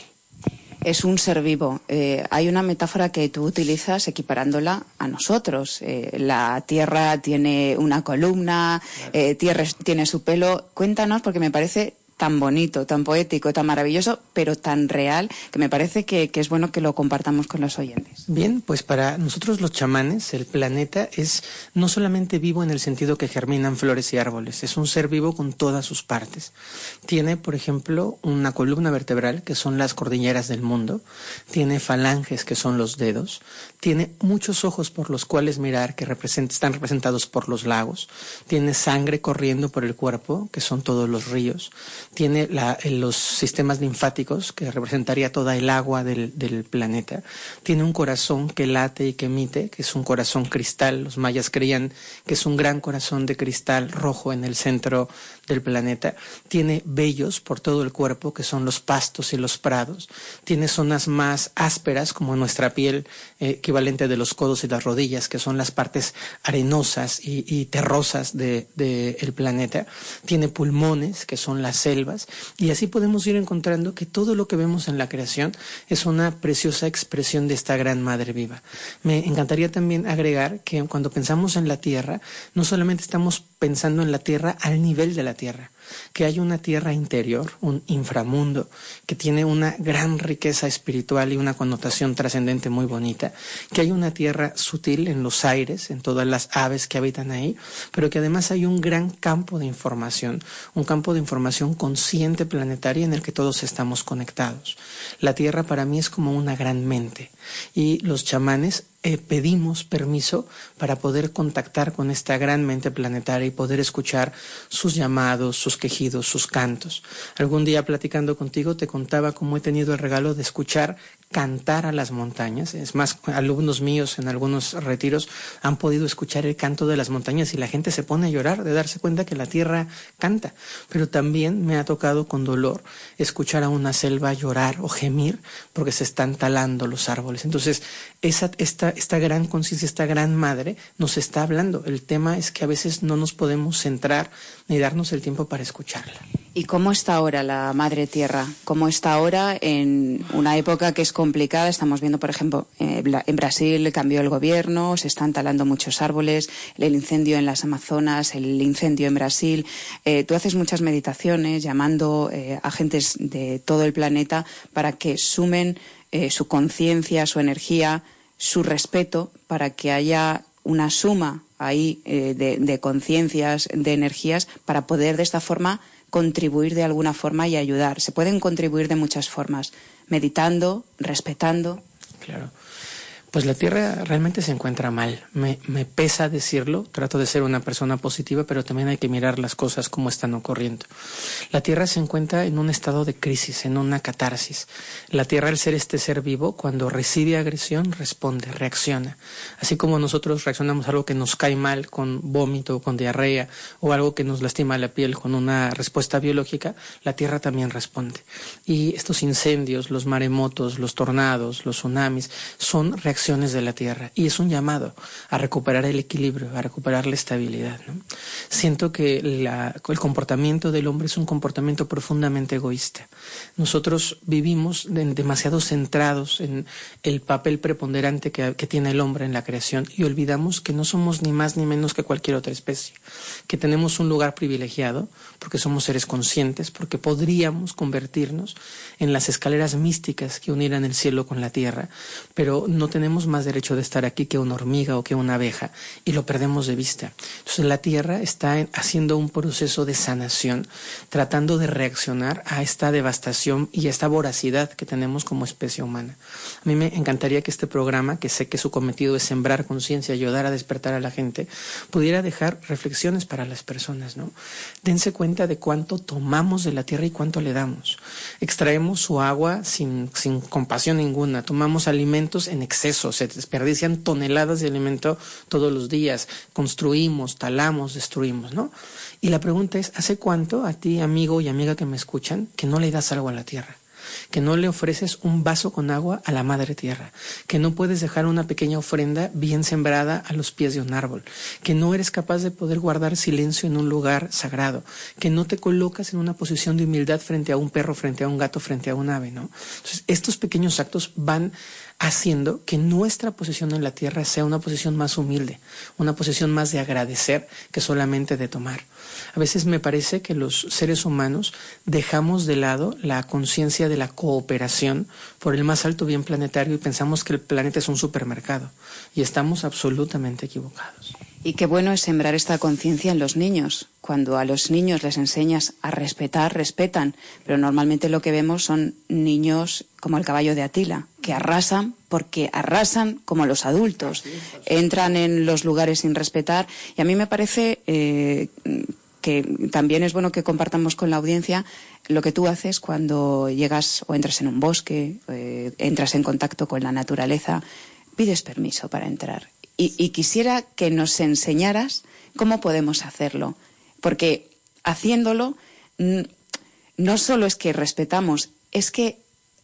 es un ser vivo. Eh, hay una metáfora que tú utilizas equiparándola a nosotros. Eh, la Tierra tiene una columna, eh, Tierra tiene su pelo. Cuéntanos, porque me parece tan bonito, tan poético, tan maravilloso, pero tan real, que me parece que, es bueno que lo compartamos con los oyentes. Bien, pues para nosotros los chamanes, el planeta es no solamente vivo en el sentido que germinan flores y árboles, es un ser vivo con todas sus partes. Tiene, por ejemplo, una columna vertebral, que son las cordilleras del mundo, tiene falanges, que son los dedos, tiene muchos ojos por los cuales mirar, que están representados por los lagos, tiene sangre corriendo por el cuerpo, que son todos los ríos, tiene la, los sistemas linfáticos, que representaría toda el agua del, del, planeta. Tiene un corazón que late y que emite, que es un corazón cristal. Los mayas creían que es un gran corazón de cristal rojo en el centro del planeta. Tiene vellos por todo el cuerpo, que son los pastos y los prados. Tiene zonas más ásperas, como nuestra piel, eh, equivalente de los codos y las rodillas, que son las partes arenosas y, terrosas del de, planeta. Tiene pulmones, que son las células y así podemos ir encontrando que todo lo que vemos en la creación es una preciosa expresión de esta gran madre viva. Me encantaría también agregar que cuando pensamos en la tierra, no solamente estamos pensando en la tierra al nivel de la tierra, que hay una tierra interior, un inframundo, que tiene una gran riqueza espiritual y una connotación trascendente muy bonita, que hay una tierra sutil en los aires, en todas las aves que habitan ahí, pero que además hay un gran campo de información, un campo de información consciente planetaria en el que todos estamos conectados. La tierra para mí es como una gran mente y los chamanes eh, pedimos permiso para poder contactar con esta gran mente planetaria y poder escuchar sus llamados, sus quejidos, sus cantos. Algún día platicando contigo te contaba cómo he tenido el regalo de escuchar cantar a las montañas. Es más, alumnos míos en algunos retiros han podido escuchar el canto de las montañas y la gente se pone a llorar de darse cuenta que la tierra canta. Pero también me ha tocado con dolor escuchar a una selva llorar o gemir porque se están talando los árboles. Entonces, esa, esta, esta gran conciencia, esta gran madre nos está hablando. El tema es que a veces no nos podemos centrar ni darnos el tiempo para escucharla. ¿Y cómo está ahora la madre tierra? ¿Cómo está ahora en una época que es complicada? Estamos viendo, por ejemplo, eh, en Brasil cambió el gobierno, se están talando muchos árboles, el incendio en las Amazonas, el incendio en Brasil. Eh, tú haces muchas meditaciones llamando eh, a gentes de todo el planeta para que sumen su conciencia, su energía, su respeto, para que haya una suma ahí de conciencias, de energías, para poder de esta forma contribuir de alguna forma y ayudar. Se pueden contribuir de muchas formas, meditando, respetando. Claro. Pues la Tierra realmente se encuentra mal. Me, pesa decirlo, trato de ser una persona positiva, pero también hay que mirar las cosas como están ocurriendo. La Tierra se encuentra en un estado de crisis, en una catarsis. La Tierra, al ser este ser vivo, cuando recibe agresión, responde, reacciona. Así como nosotros reaccionamos a algo que nos cae mal con vómito, con diarrea, o algo que nos lastima la piel con una respuesta biológica, la Tierra también responde. Y estos incendios, los maremotos, los tornados, los tsunamis, son reacciones de la Tierra y es un llamado a recuperar el equilibrio, a recuperar la estabilidad. Siento que el comportamiento del hombre es un comportamiento profundamente egoísta. Nosotros vivimos demasiado centrados en el papel preponderante que, que tiene el hombre en la creación y olvidamos que no somos ni más ni menos que cualquier otra especie, que tenemos un lugar privilegiado porque somos seres conscientes, porque podríamos convertirnos en las escaleras místicas que unieran el cielo con la tierra, pero no tenemos más derecho de estar aquí que una hormiga o que una abeja y lo perdemos de vista. Entonces la Tierra está haciendo un proceso de sanación, tratando de reaccionar a esta devastación y a esta voracidad que tenemos como especie humana. A mí me encantaría que este programa, que sé que su cometido es sembrar conciencia, ayudar a despertar a la gente, pudiera dejar reflexiones para las personas, ¿no? Dense cuenta de cuánto tomamos de la Tierra y cuánto le damos. Extraemos su agua sin, sin compasión ninguna, tomamos alimentos en exceso se desperdician toneladas de alimento todos los días, construimos, talamos, destruimos, ¿no? Y la pregunta es, ¿hace cuánto a ti, amigo y amiga que me escuchan, que no le das algo a la tierra? Que no le ofreces un vaso con agua a la madre tierra, que no puedes dejar una pequeña ofrenda bien sembrada a los pies de un árbol, que no eres capaz de poder guardar silencio en un lugar sagrado, que no te colocas en una posición de humildad frente a un perro, frente a un gato, frente a un ave, ¿no? Entonces, estos pequeños actos van haciendo que nuestra posición en la tierra sea una posición más humilde, una posición más de agradecer que solamente de tomar. A veces me parece que los seres humanos dejamos de lado la conciencia de la cooperación por el más alto bien planetario y pensamos que el planeta es un supermercado y estamos absolutamente equivocados. Y qué bueno es sembrar esta conciencia en los niños. Cuando a los niños les enseñas a respetar, respetan. Pero normalmente lo que vemos son niños como el caballo de Atila, que arrasan porque arrasan como los adultos. Entran en los lugares sin respetar. Y a mí me parece eh, que también es bueno que compartamos con la audiencia lo que tú haces cuando llegas o entras en un bosque, eh, entras en contacto con la naturaleza, pides permiso para entrar y, quisiera que nos enseñaras cómo podemos hacerlo, porque haciéndolo no solo es que respetamos, es que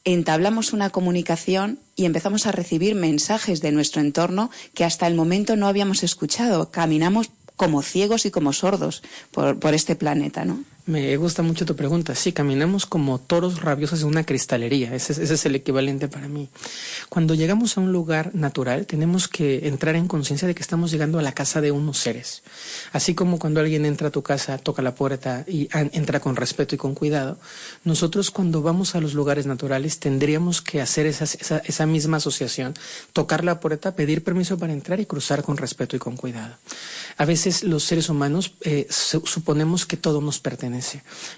entablamos una comunicación y empezamos a recibir mensajes de nuestro entorno que hasta el momento no habíamos escuchado. Caminamos como ciegos y como sordos por, por este planeta, ¿no? Me gusta mucho tu pregunta. Sí, caminamos como toros rabiosos en una cristalería. Ese, es el equivalente para mí. Cuando llegamos a un lugar natural, tenemos que entrar en conciencia de que estamos llegando a la casa de unos seres. Así como cuando alguien entra a tu casa, toca la puerta y entra con respeto y con cuidado, nosotros cuando vamos a los lugares naturales tendríamos que hacer esa misma asociación, tocar la puerta, pedir permiso para entrar y cruzar con respeto y con cuidado. A veces los seres humanos eh, suponemos que todo nos pertenece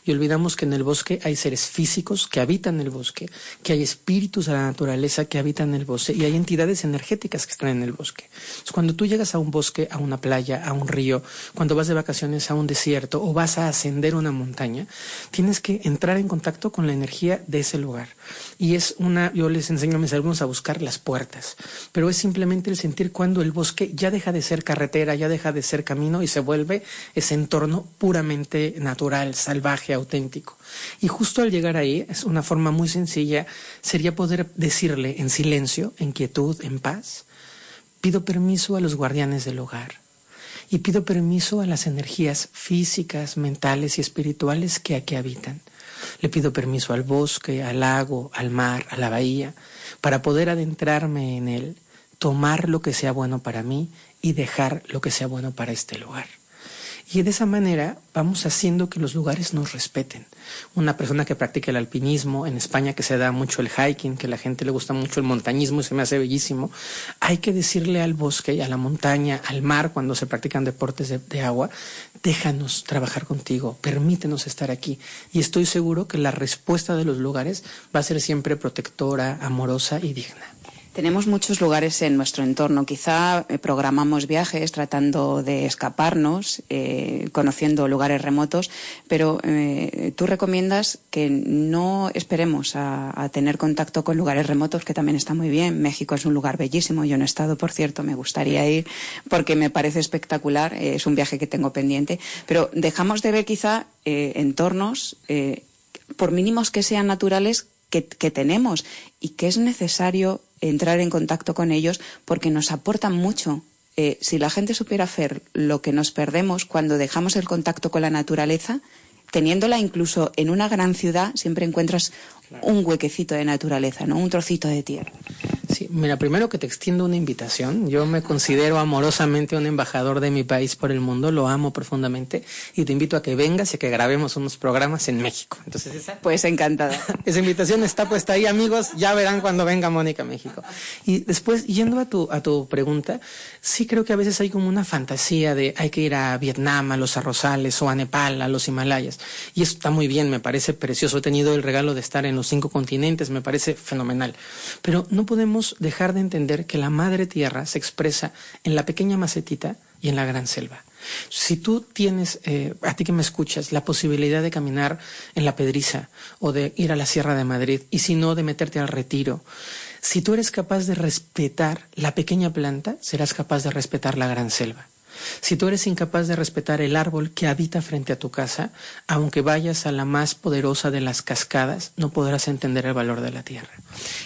y olvidamos que en el bosque hay seres físicos que habitan el bosque, que hay espíritus de la naturaleza que habitan el bosque y hay entidades energéticas que están en el bosque. cuando tú llegas a un bosque, a una playa, a un río, cuando vas de vacaciones a un desierto o vas a ascender una montaña, tienes que entrar en contacto con la energía de ese lugar. Y es una, yo les enseño a mis alumnos a buscar las puertas, pero es simplemente el sentir cuando el bosque ya deja de ser carretera, ya deja de ser camino y se vuelve ese entorno puramente natural salvaje, auténtico. Y justo al llegar ahí, es una forma muy sencilla, sería poder decirle en silencio, en quietud, en paz, pido permiso a los guardianes del hogar y pido permiso a las energías físicas, mentales y espirituales que aquí habitan. Le pido permiso al bosque, al lago, al mar, a la bahía, para poder adentrarme en él, tomar lo que sea bueno para mí y dejar lo que sea bueno para este lugar. Y de esa manera vamos haciendo que los lugares nos respeten. Una persona que practica el alpinismo, en España que se da mucho el hiking, que a la gente le gusta mucho el montañismo y se me hace bellísimo, hay que decirle al bosque, a la montaña, al mar, cuando se practican deportes de, de agua, déjanos trabajar contigo, permítenos estar aquí. Y estoy seguro que la respuesta de los lugares va a ser siempre protectora, amorosa y digna. Tenemos muchos lugares en nuestro entorno. Quizá eh, programamos viajes tratando de escaparnos, eh, conociendo lugares remotos, pero eh, tú recomiendas que no esperemos a, tener contacto con lugares remotos, que también está muy bien. México es un lugar bellísimo. Yo no he estado, por cierto, me gustaría ir porque me parece espectacular. es un viaje que tengo pendiente. Pero dejamos de ver quizá entornos, por mínimos que sean naturales, que, tenemos y que es necesario entrar en contacto con ellos porque nos aportan mucho. Eh, si la gente supiera hacer lo que nos perdemos cuando dejamos el contacto con la naturaleza, teniéndola incluso en una gran ciudad, siempre encuentras un huequecito de naturaleza, ¿no? Un trocito de tierra. Sí, mira, primero que te extiendo una invitación. Yo me considero amorosamente un embajador de mi país por el mundo, lo amo profundamente y te invito a que vengas y a que grabemos unos programas en México. Entonces, esa Pues encantada. esa invitación está puesta ahí, amigos, ya verán cuando venga Mónica a México. Y después, yendo a tu a tu pregunta, sí creo que a veces hay como una fantasía de hay que ir a Vietnam, a los arrozales o a Nepal, a los Himalayas. Y eso está muy bien, me parece precioso. He tenido el regalo de estar en los cinco continentes, me parece fenomenal. Pero no podemos dejar de entender que la madre tierra se expresa en la pequeña macetita y en la gran selva. Si tú tienes, eh, a ti que me escuchas, la posibilidad de caminar en la Pedriza o de ir a la Sierra de Madrid y si no de meterte al retiro, si tú eres capaz de respetar la pequeña planta, serás capaz de respetar la gran selva. Si tú eres incapaz de respetar el árbol que habita frente a tu casa, aunque vayas a la más poderosa de las cascadas, no podrás entender el valor de la tierra.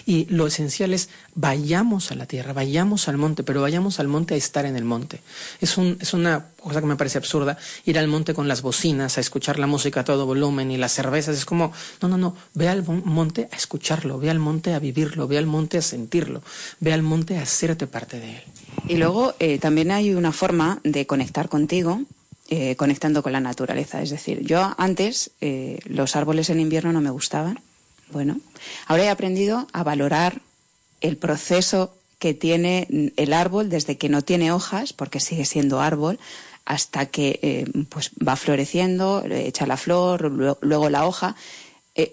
Y lo esencial es vayamos a la tierra, vayamos al monte, pero vayamos al monte a estar en el monte. Es, un, es una cosa que me parece absurda, ir al monte con las bocinas, a escuchar la música a todo volumen y las cervezas. Es como, no, no, no, ve al monte a escucharlo, ve al monte a vivirlo, ve al monte a sentirlo, ve al monte a hacerte parte de él. Y luego eh, también hay una forma de conectar contigo, eh, conectando con la naturaleza. Es decir, yo antes eh, los árboles en invierno no me gustaban. Bueno, ahora he aprendido a valorar el proceso que tiene el árbol desde que no tiene hojas, porque sigue siendo árbol, hasta que pues va floreciendo, echa la flor, luego la hoja.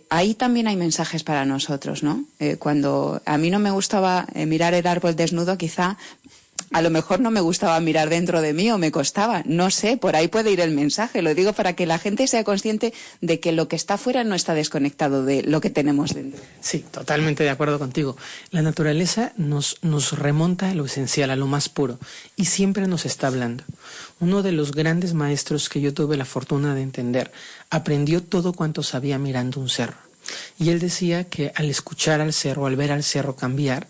ahí también hay mensajes para nosotros, ¿no? cuando a mí no me gustaba mirar el árbol desnudo, quizá a lo mejor no me gustaba mirar dentro de mí o me costaba, no sé, por ahí puede ir el mensaje, lo digo para que la gente sea consciente de que lo que está fuera no está desconectado de lo que tenemos dentro. Sí, totalmente de acuerdo contigo. La naturaleza nos, nos remonta a lo esencial, a lo más puro, y siempre nos está hablando. Uno de los grandes maestros que yo tuve la fortuna de entender aprendió todo cuanto sabía mirando un cerro. Y él decía que al escuchar al cerro, al ver al cerro cambiar,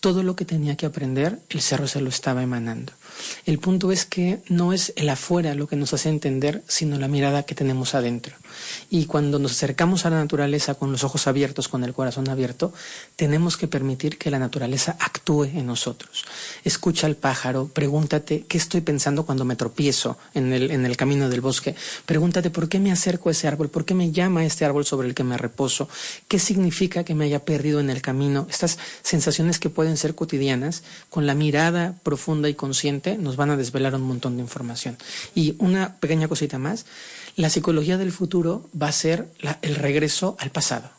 todo lo que tenía que aprender, el cerro se lo estaba emanando. El punto es que no es el afuera lo que nos hace entender, sino la mirada que tenemos adentro. Y cuando nos acercamos a la naturaleza con los ojos abiertos, con el corazón abierto, tenemos que permitir que la naturaleza actúe en nosotros. Escucha al pájaro, pregúntate qué estoy pensando cuando me tropiezo en el, camino del bosque. Pregúntate por qué me acerco a ese árbol, por qué me llama este árbol sobre el que me reposo, qué significa que me haya perdido en el camino. Estas sensaciones que pueden ser cotidianas, con la mirada profunda y consciente, nos van a desvelar un montón de información. Y una pequeña cosita más, la psicología del futuro va a ser el regreso al pasado.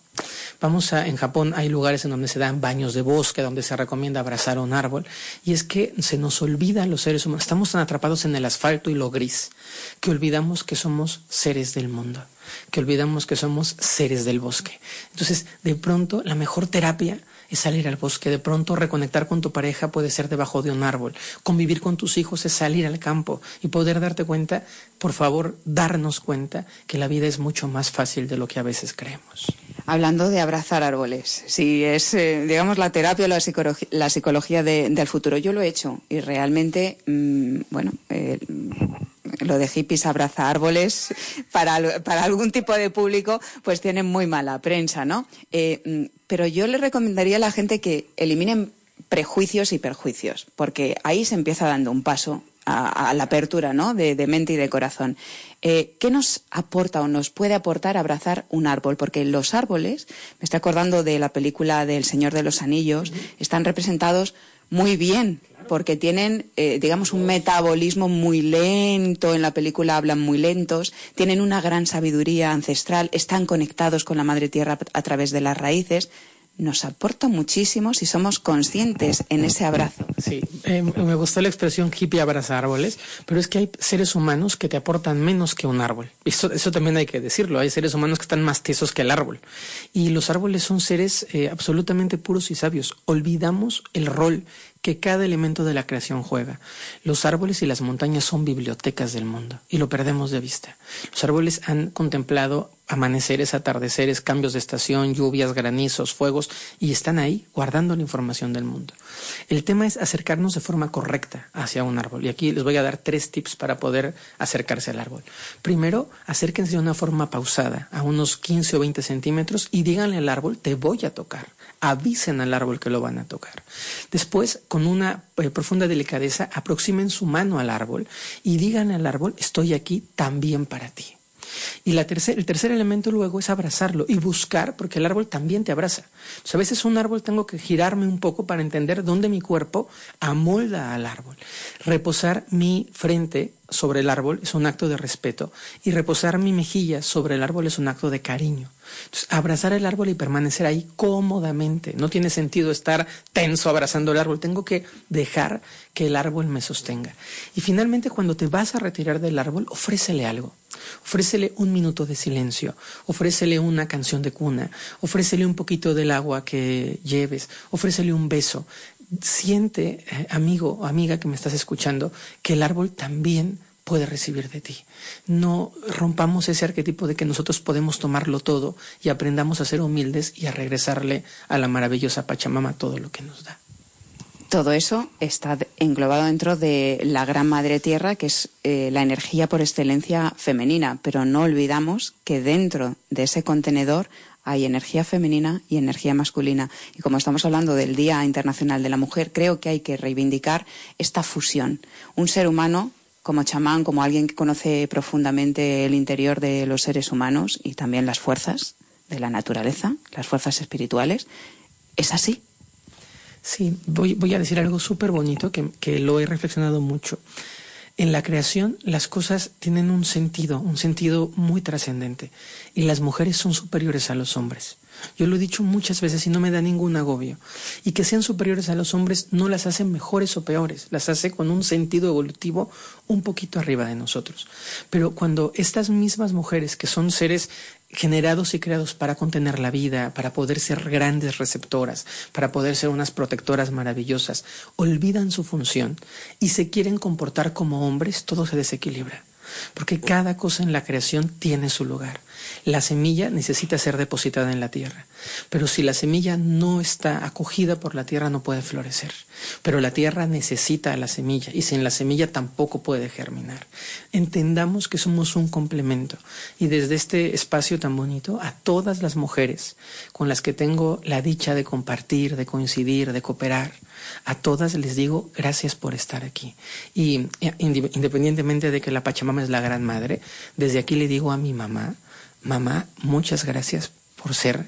Vamos a, en Japón hay lugares en donde se dan baños de bosque, donde se recomienda abrazar un árbol, y es que se nos olvida los seres humanos, estamos tan atrapados en el asfalto y lo gris, que olvidamos que somos seres del mundo, que olvidamos que somos seres del bosque. Entonces, de pronto, la mejor terapia es salir al bosque. De pronto reconectar con tu pareja puede ser debajo de un árbol. Convivir con tus hijos es salir al campo y poder darte cuenta, por favor, darnos cuenta que la vida es mucho más fácil de lo que a veces creemos. Hablando de abrazar árboles, si es, eh, digamos, la terapia o la, psicología, psicología del futuro, yo lo he hecho y realmente, mm, bueno, eh, lo de hippies abraza árboles para, para, algún tipo de público, pues tienen muy mala prensa, ¿no? Eh, mm, pero yo le recomendaría a la gente que eliminen prejuicios y perjuicios, porque ahí se empieza dando un paso a, la apertura ¿no? de, mente y de corazón. Eh, ¿Qué nos aporta o nos puede aportar abrazar un árbol? Porque los árboles, me estoy acordando de la película del Señor de los Anillos, están representados muy bien, porque tienen, eh, digamos, un metabolismo muy lento, en la película hablan muy lentos, tienen una gran sabiduría ancestral, están conectados con la Madre Tierra a través de las raíces nos aporta muchísimo si somos conscientes en ese abrazo. Sí, eh, me gustó la expresión hippie abraza árboles, pero es que hay seres humanos que te aportan menos que un árbol. Eso, eso también hay que decirlo. Hay seres humanos que están más tiesos que el árbol. Y los árboles son seres eh, absolutamente puros y sabios. Olvidamos el rol que cada elemento de la creación juega. Los árboles y las montañas son bibliotecas del mundo y lo perdemos de vista. Los árboles han contemplado amaneceres, atardeceres, cambios de estación, lluvias, granizos, fuegos y están ahí guardando la información del mundo. El tema es acercarnos de forma correcta hacia un árbol y aquí les voy a dar tres tips para poder acercarse al árbol. Primero, acérquense de una forma pausada, a unos 15 o 20 centímetros y díganle al árbol, te voy a tocar avisen al árbol que lo van a tocar. Después, con una eh, profunda delicadeza, aproximen su mano al árbol y digan al árbol, estoy aquí también para ti. Y la el tercer elemento luego es abrazarlo y buscar, porque el árbol también te abraza. a veces un árbol tengo que girarme un poco para entender dónde mi cuerpo amolda al árbol. Reposar mi frente sobre el árbol es un acto de respeto y reposar mi mejilla sobre el árbol es un acto de cariño. Entonces, abrazar el árbol y permanecer ahí cómodamente. No tiene sentido estar tenso abrazando el árbol. Tengo que dejar que el árbol me sostenga. Y finalmente, cuando te vas a retirar del árbol, ofrécele algo. Ofrécele un minuto de silencio, ofrécele una canción de cuna, ofrécele un poquito del agua que lleves, ofrécele un beso. Siente, eh, amigo amiga que me estás escuchando, que el árbol también puede recibir de ti. No rompamos ese arquetipo de que nosotros podemos tomarlo todo y aprendamos a ser humildes y a regresarle a la maravillosa Pachamama todo lo que nos da. Todo eso está englobado dentro de la gran madre tierra, que es eh, la energía por excelencia femenina, pero no olvidamos que dentro de ese contenedor hay energía femenina y energía masculina. Y como estamos hablando del Día Internacional de la Mujer, creo que hay que reivindicar esta fusión. Un ser humano como chamán, como alguien que conoce profundamente el interior de los seres humanos y también las fuerzas de la naturaleza, las fuerzas espirituales, es así. Sí, voy, a decir algo súper bonito que, que lo he reflexionado mucho. En la creación las cosas tienen un sentido, un sentido muy trascendente, y las mujeres son superiores a los hombres. Yo lo he dicho muchas veces y no me da ningún agobio. Y que sean superiores a los hombres no las hace mejores o peores, las hace con un sentido evolutivo un poquito arriba de nosotros. Pero cuando estas mismas mujeres, que son seres generados y creados para contener la vida, para poder ser grandes receptoras, para poder ser unas protectoras maravillosas, olvidan su función y se quieren comportar como hombres, todo se desequilibra. porque cada cosa en la creación tiene su lugar. La semilla necesita ser depositada en la tierra, pero si la semilla no está acogida por la tierra no puede florecer. Pero la tierra necesita a la semilla y sin la semilla tampoco puede germinar. Entendamos que somos un complemento y desde este espacio tan bonito a todas las mujeres con las que tengo la dicha de compartir, de coincidir, de cooperar, a todas les digo gracias por estar aquí. Y eh, independientemente de que la Pachamama es la gran madre, desde aquí le digo a mi mamá, mamá, muchas gracias por ser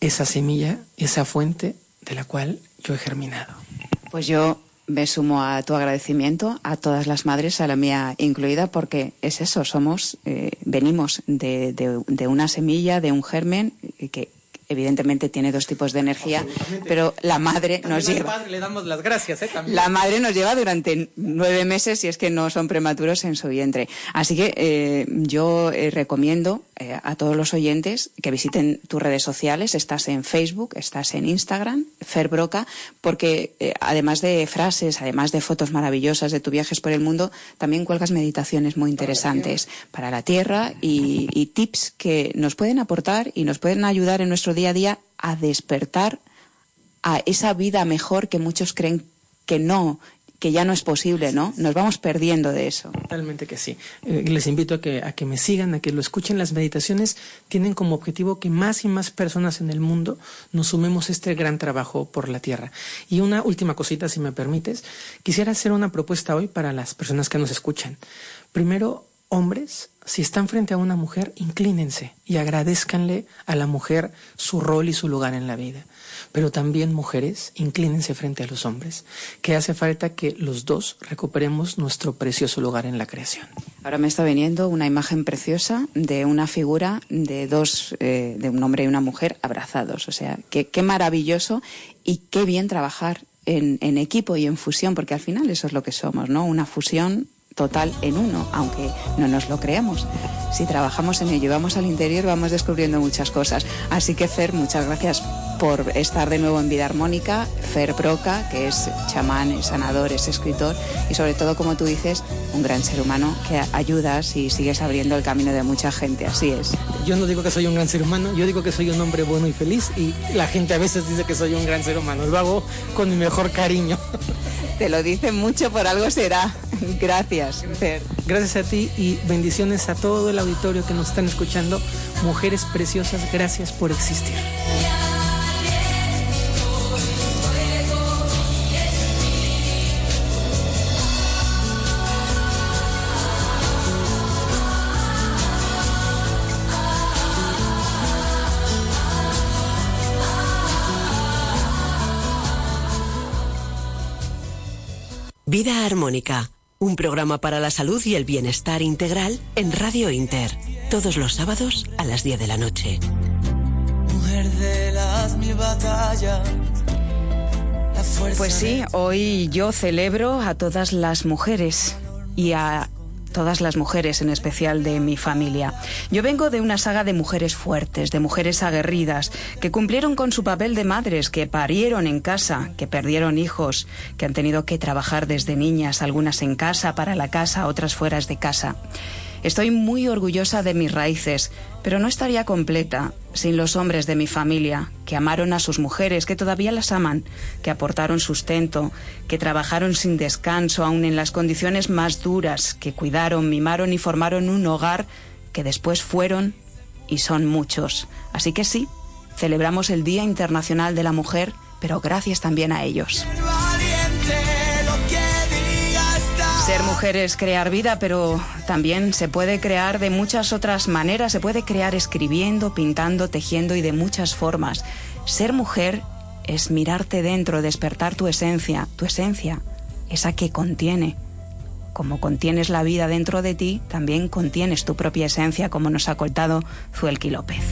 esa semilla, esa fuente de la cual yo he germinado. Pues yo me sumo a tu agradecimiento a todas las madres, a la mía incluida, porque es eso, somos, eh, venimos de, de, una semilla, de un germen que evidentemente tiene dos tipos de energía, pero la madre nos lleva. le damos las gracias, ¿eh? La madre nos lleva durante nueve meses, si es que no son prematuros, en su vientre. Así que eh, yo eh, recomiendo eh, a todos los oyentes que visiten tus redes sociales. Estás en Facebook, estás en Instagram, Fer Broca, porque además de frases, además de fotos maravillosas de tus viajes por el mundo, también cuelgas meditaciones muy interesantes para la tierra y, y tips que nos pueden aportar y nos pueden ayudar en nuestro día a día a despertar a esa vida mejor que muchos creen que no, que ya no es posible, ¿no? Nos vamos perdiendo de eso. Totalmente que sí. Eh, les invito a que, a que me sigan, a que lo escuchen. Las meditaciones tienen como objetivo que más y más personas en el mundo nos sumemos a este gran trabajo por la tierra. Y una última cosita, si me permites. Quisiera hacer una propuesta hoy para las personas que nos escuchan. Primero, hombres, si están frente a una mujer, inclínense y agradezcanle a la mujer su rol y su lugar en la vida. Pero también mujeres, inclínense frente a los hombres, que hace falta que los dos recuperemos nuestro precioso lugar en la creación. Ahora me está viniendo una imagen preciosa de una figura de dos, eh, de un hombre y una mujer abrazados. O sea, qué, maravilloso y qué bien trabajar en equipo y en fusión, porque al final eso es lo que somos, ¿no? Una fusión total en uno, aunque no nos lo creamos. Si trabajamos en ello y vamos al interior, vamos descubriendo muchas cosas. Así que, Fer, muchas gracias por estar de nuevo en Vida Armónica. Fer Broca, que es chamán, es sanador, es escritor y, sobre todo, como tú dices, un gran ser humano que ayudas y sigues abriendo el camino de mucha gente. Así es. Yo no digo que soy un gran ser humano, yo digo que soy un hombre bueno y feliz y la gente a veces dice que soy un gran ser humano. Lo hago con mi mejor cariño. Te lo dicen mucho, por algo será. Gracias, Fer. Gracias a ti y bendiciones a todo el auditorio que nos están escuchando. Mujeres preciosas, gracias por existir. Vida Armónica, un programa para la salud y el bienestar integral en Radio Inter, todos los sábados a las 10 de la noche. Pues sí, hoy yo celebro a todas las mujeres y a todas las mujeres, en especial de mi familia. Yo vengo de una saga de mujeres fuertes, de mujeres aguerridas, que cumplieron con su papel de madres, que parieron en casa, que perdieron hijos, que han tenido que trabajar desde niñas, algunas en casa, para la casa, otras fuera de casa. Estoy muy orgullosa de mis raíces, pero no estaría completa sin los hombres de mi familia, que amaron a sus mujeres, que todavía las aman, que aportaron sustento, que trabajaron sin descanso, aun en las condiciones más duras, que cuidaron, mimaron y formaron un hogar que después fueron y son muchos. Así que sí, celebramos el Día Internacional de la Mujer, pero gracias también a ellos. Ser mujer es crear vida, pero también se puede crear de muchas otras maneras. Se puede crear escribiendo, pintando, tejiendo y de muchas formas. Ser mujer es mirarte dentro, despertar tu esencia, tu esencia, esa que contiene. Como contienes la vida dentro de ti, también contienes tu propia esencia, como nos ha contado Zuelki López.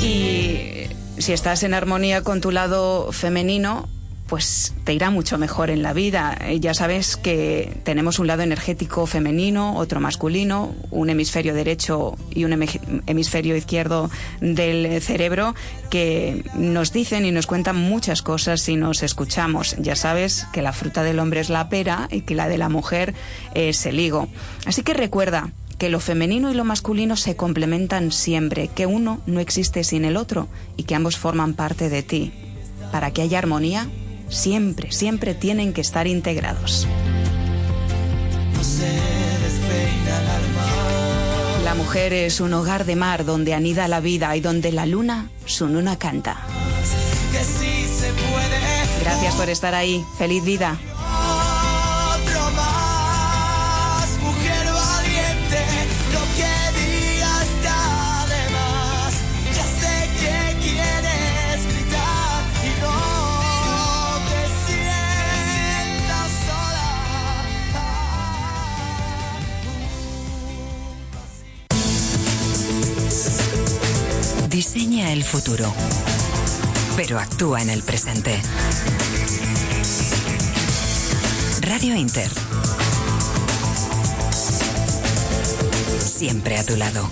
Y si estás en armonía con tu lado femenino, pues te irá mucho mejor en la vida. Eh, Ya sabes que tenemos un lado energético femenino, otro masculino, un hemisferio derecho y un hemi- hemisferio izquierdo del cerebro que nos dicen y nos cuentan muchas cosas si nos escuchamos. Ya sabes que la fruta del hombre es la pera y que la de la mujer es el higo. Así que recuerda que lo femenino y lo masculino se complementan siempre, que uno no existe sin el otro y que ambos forman parte de ti. Para que haya armonía, siempre, siempre tienen que estar integrados. La mujer es un hogar de mar donde anida la vida y donde la luna su luna canta. Gracias por estar ahí. Feliz vida. Diseña el futuro, pero actúa en el presente. Radio Inter. Siempre a tu lado.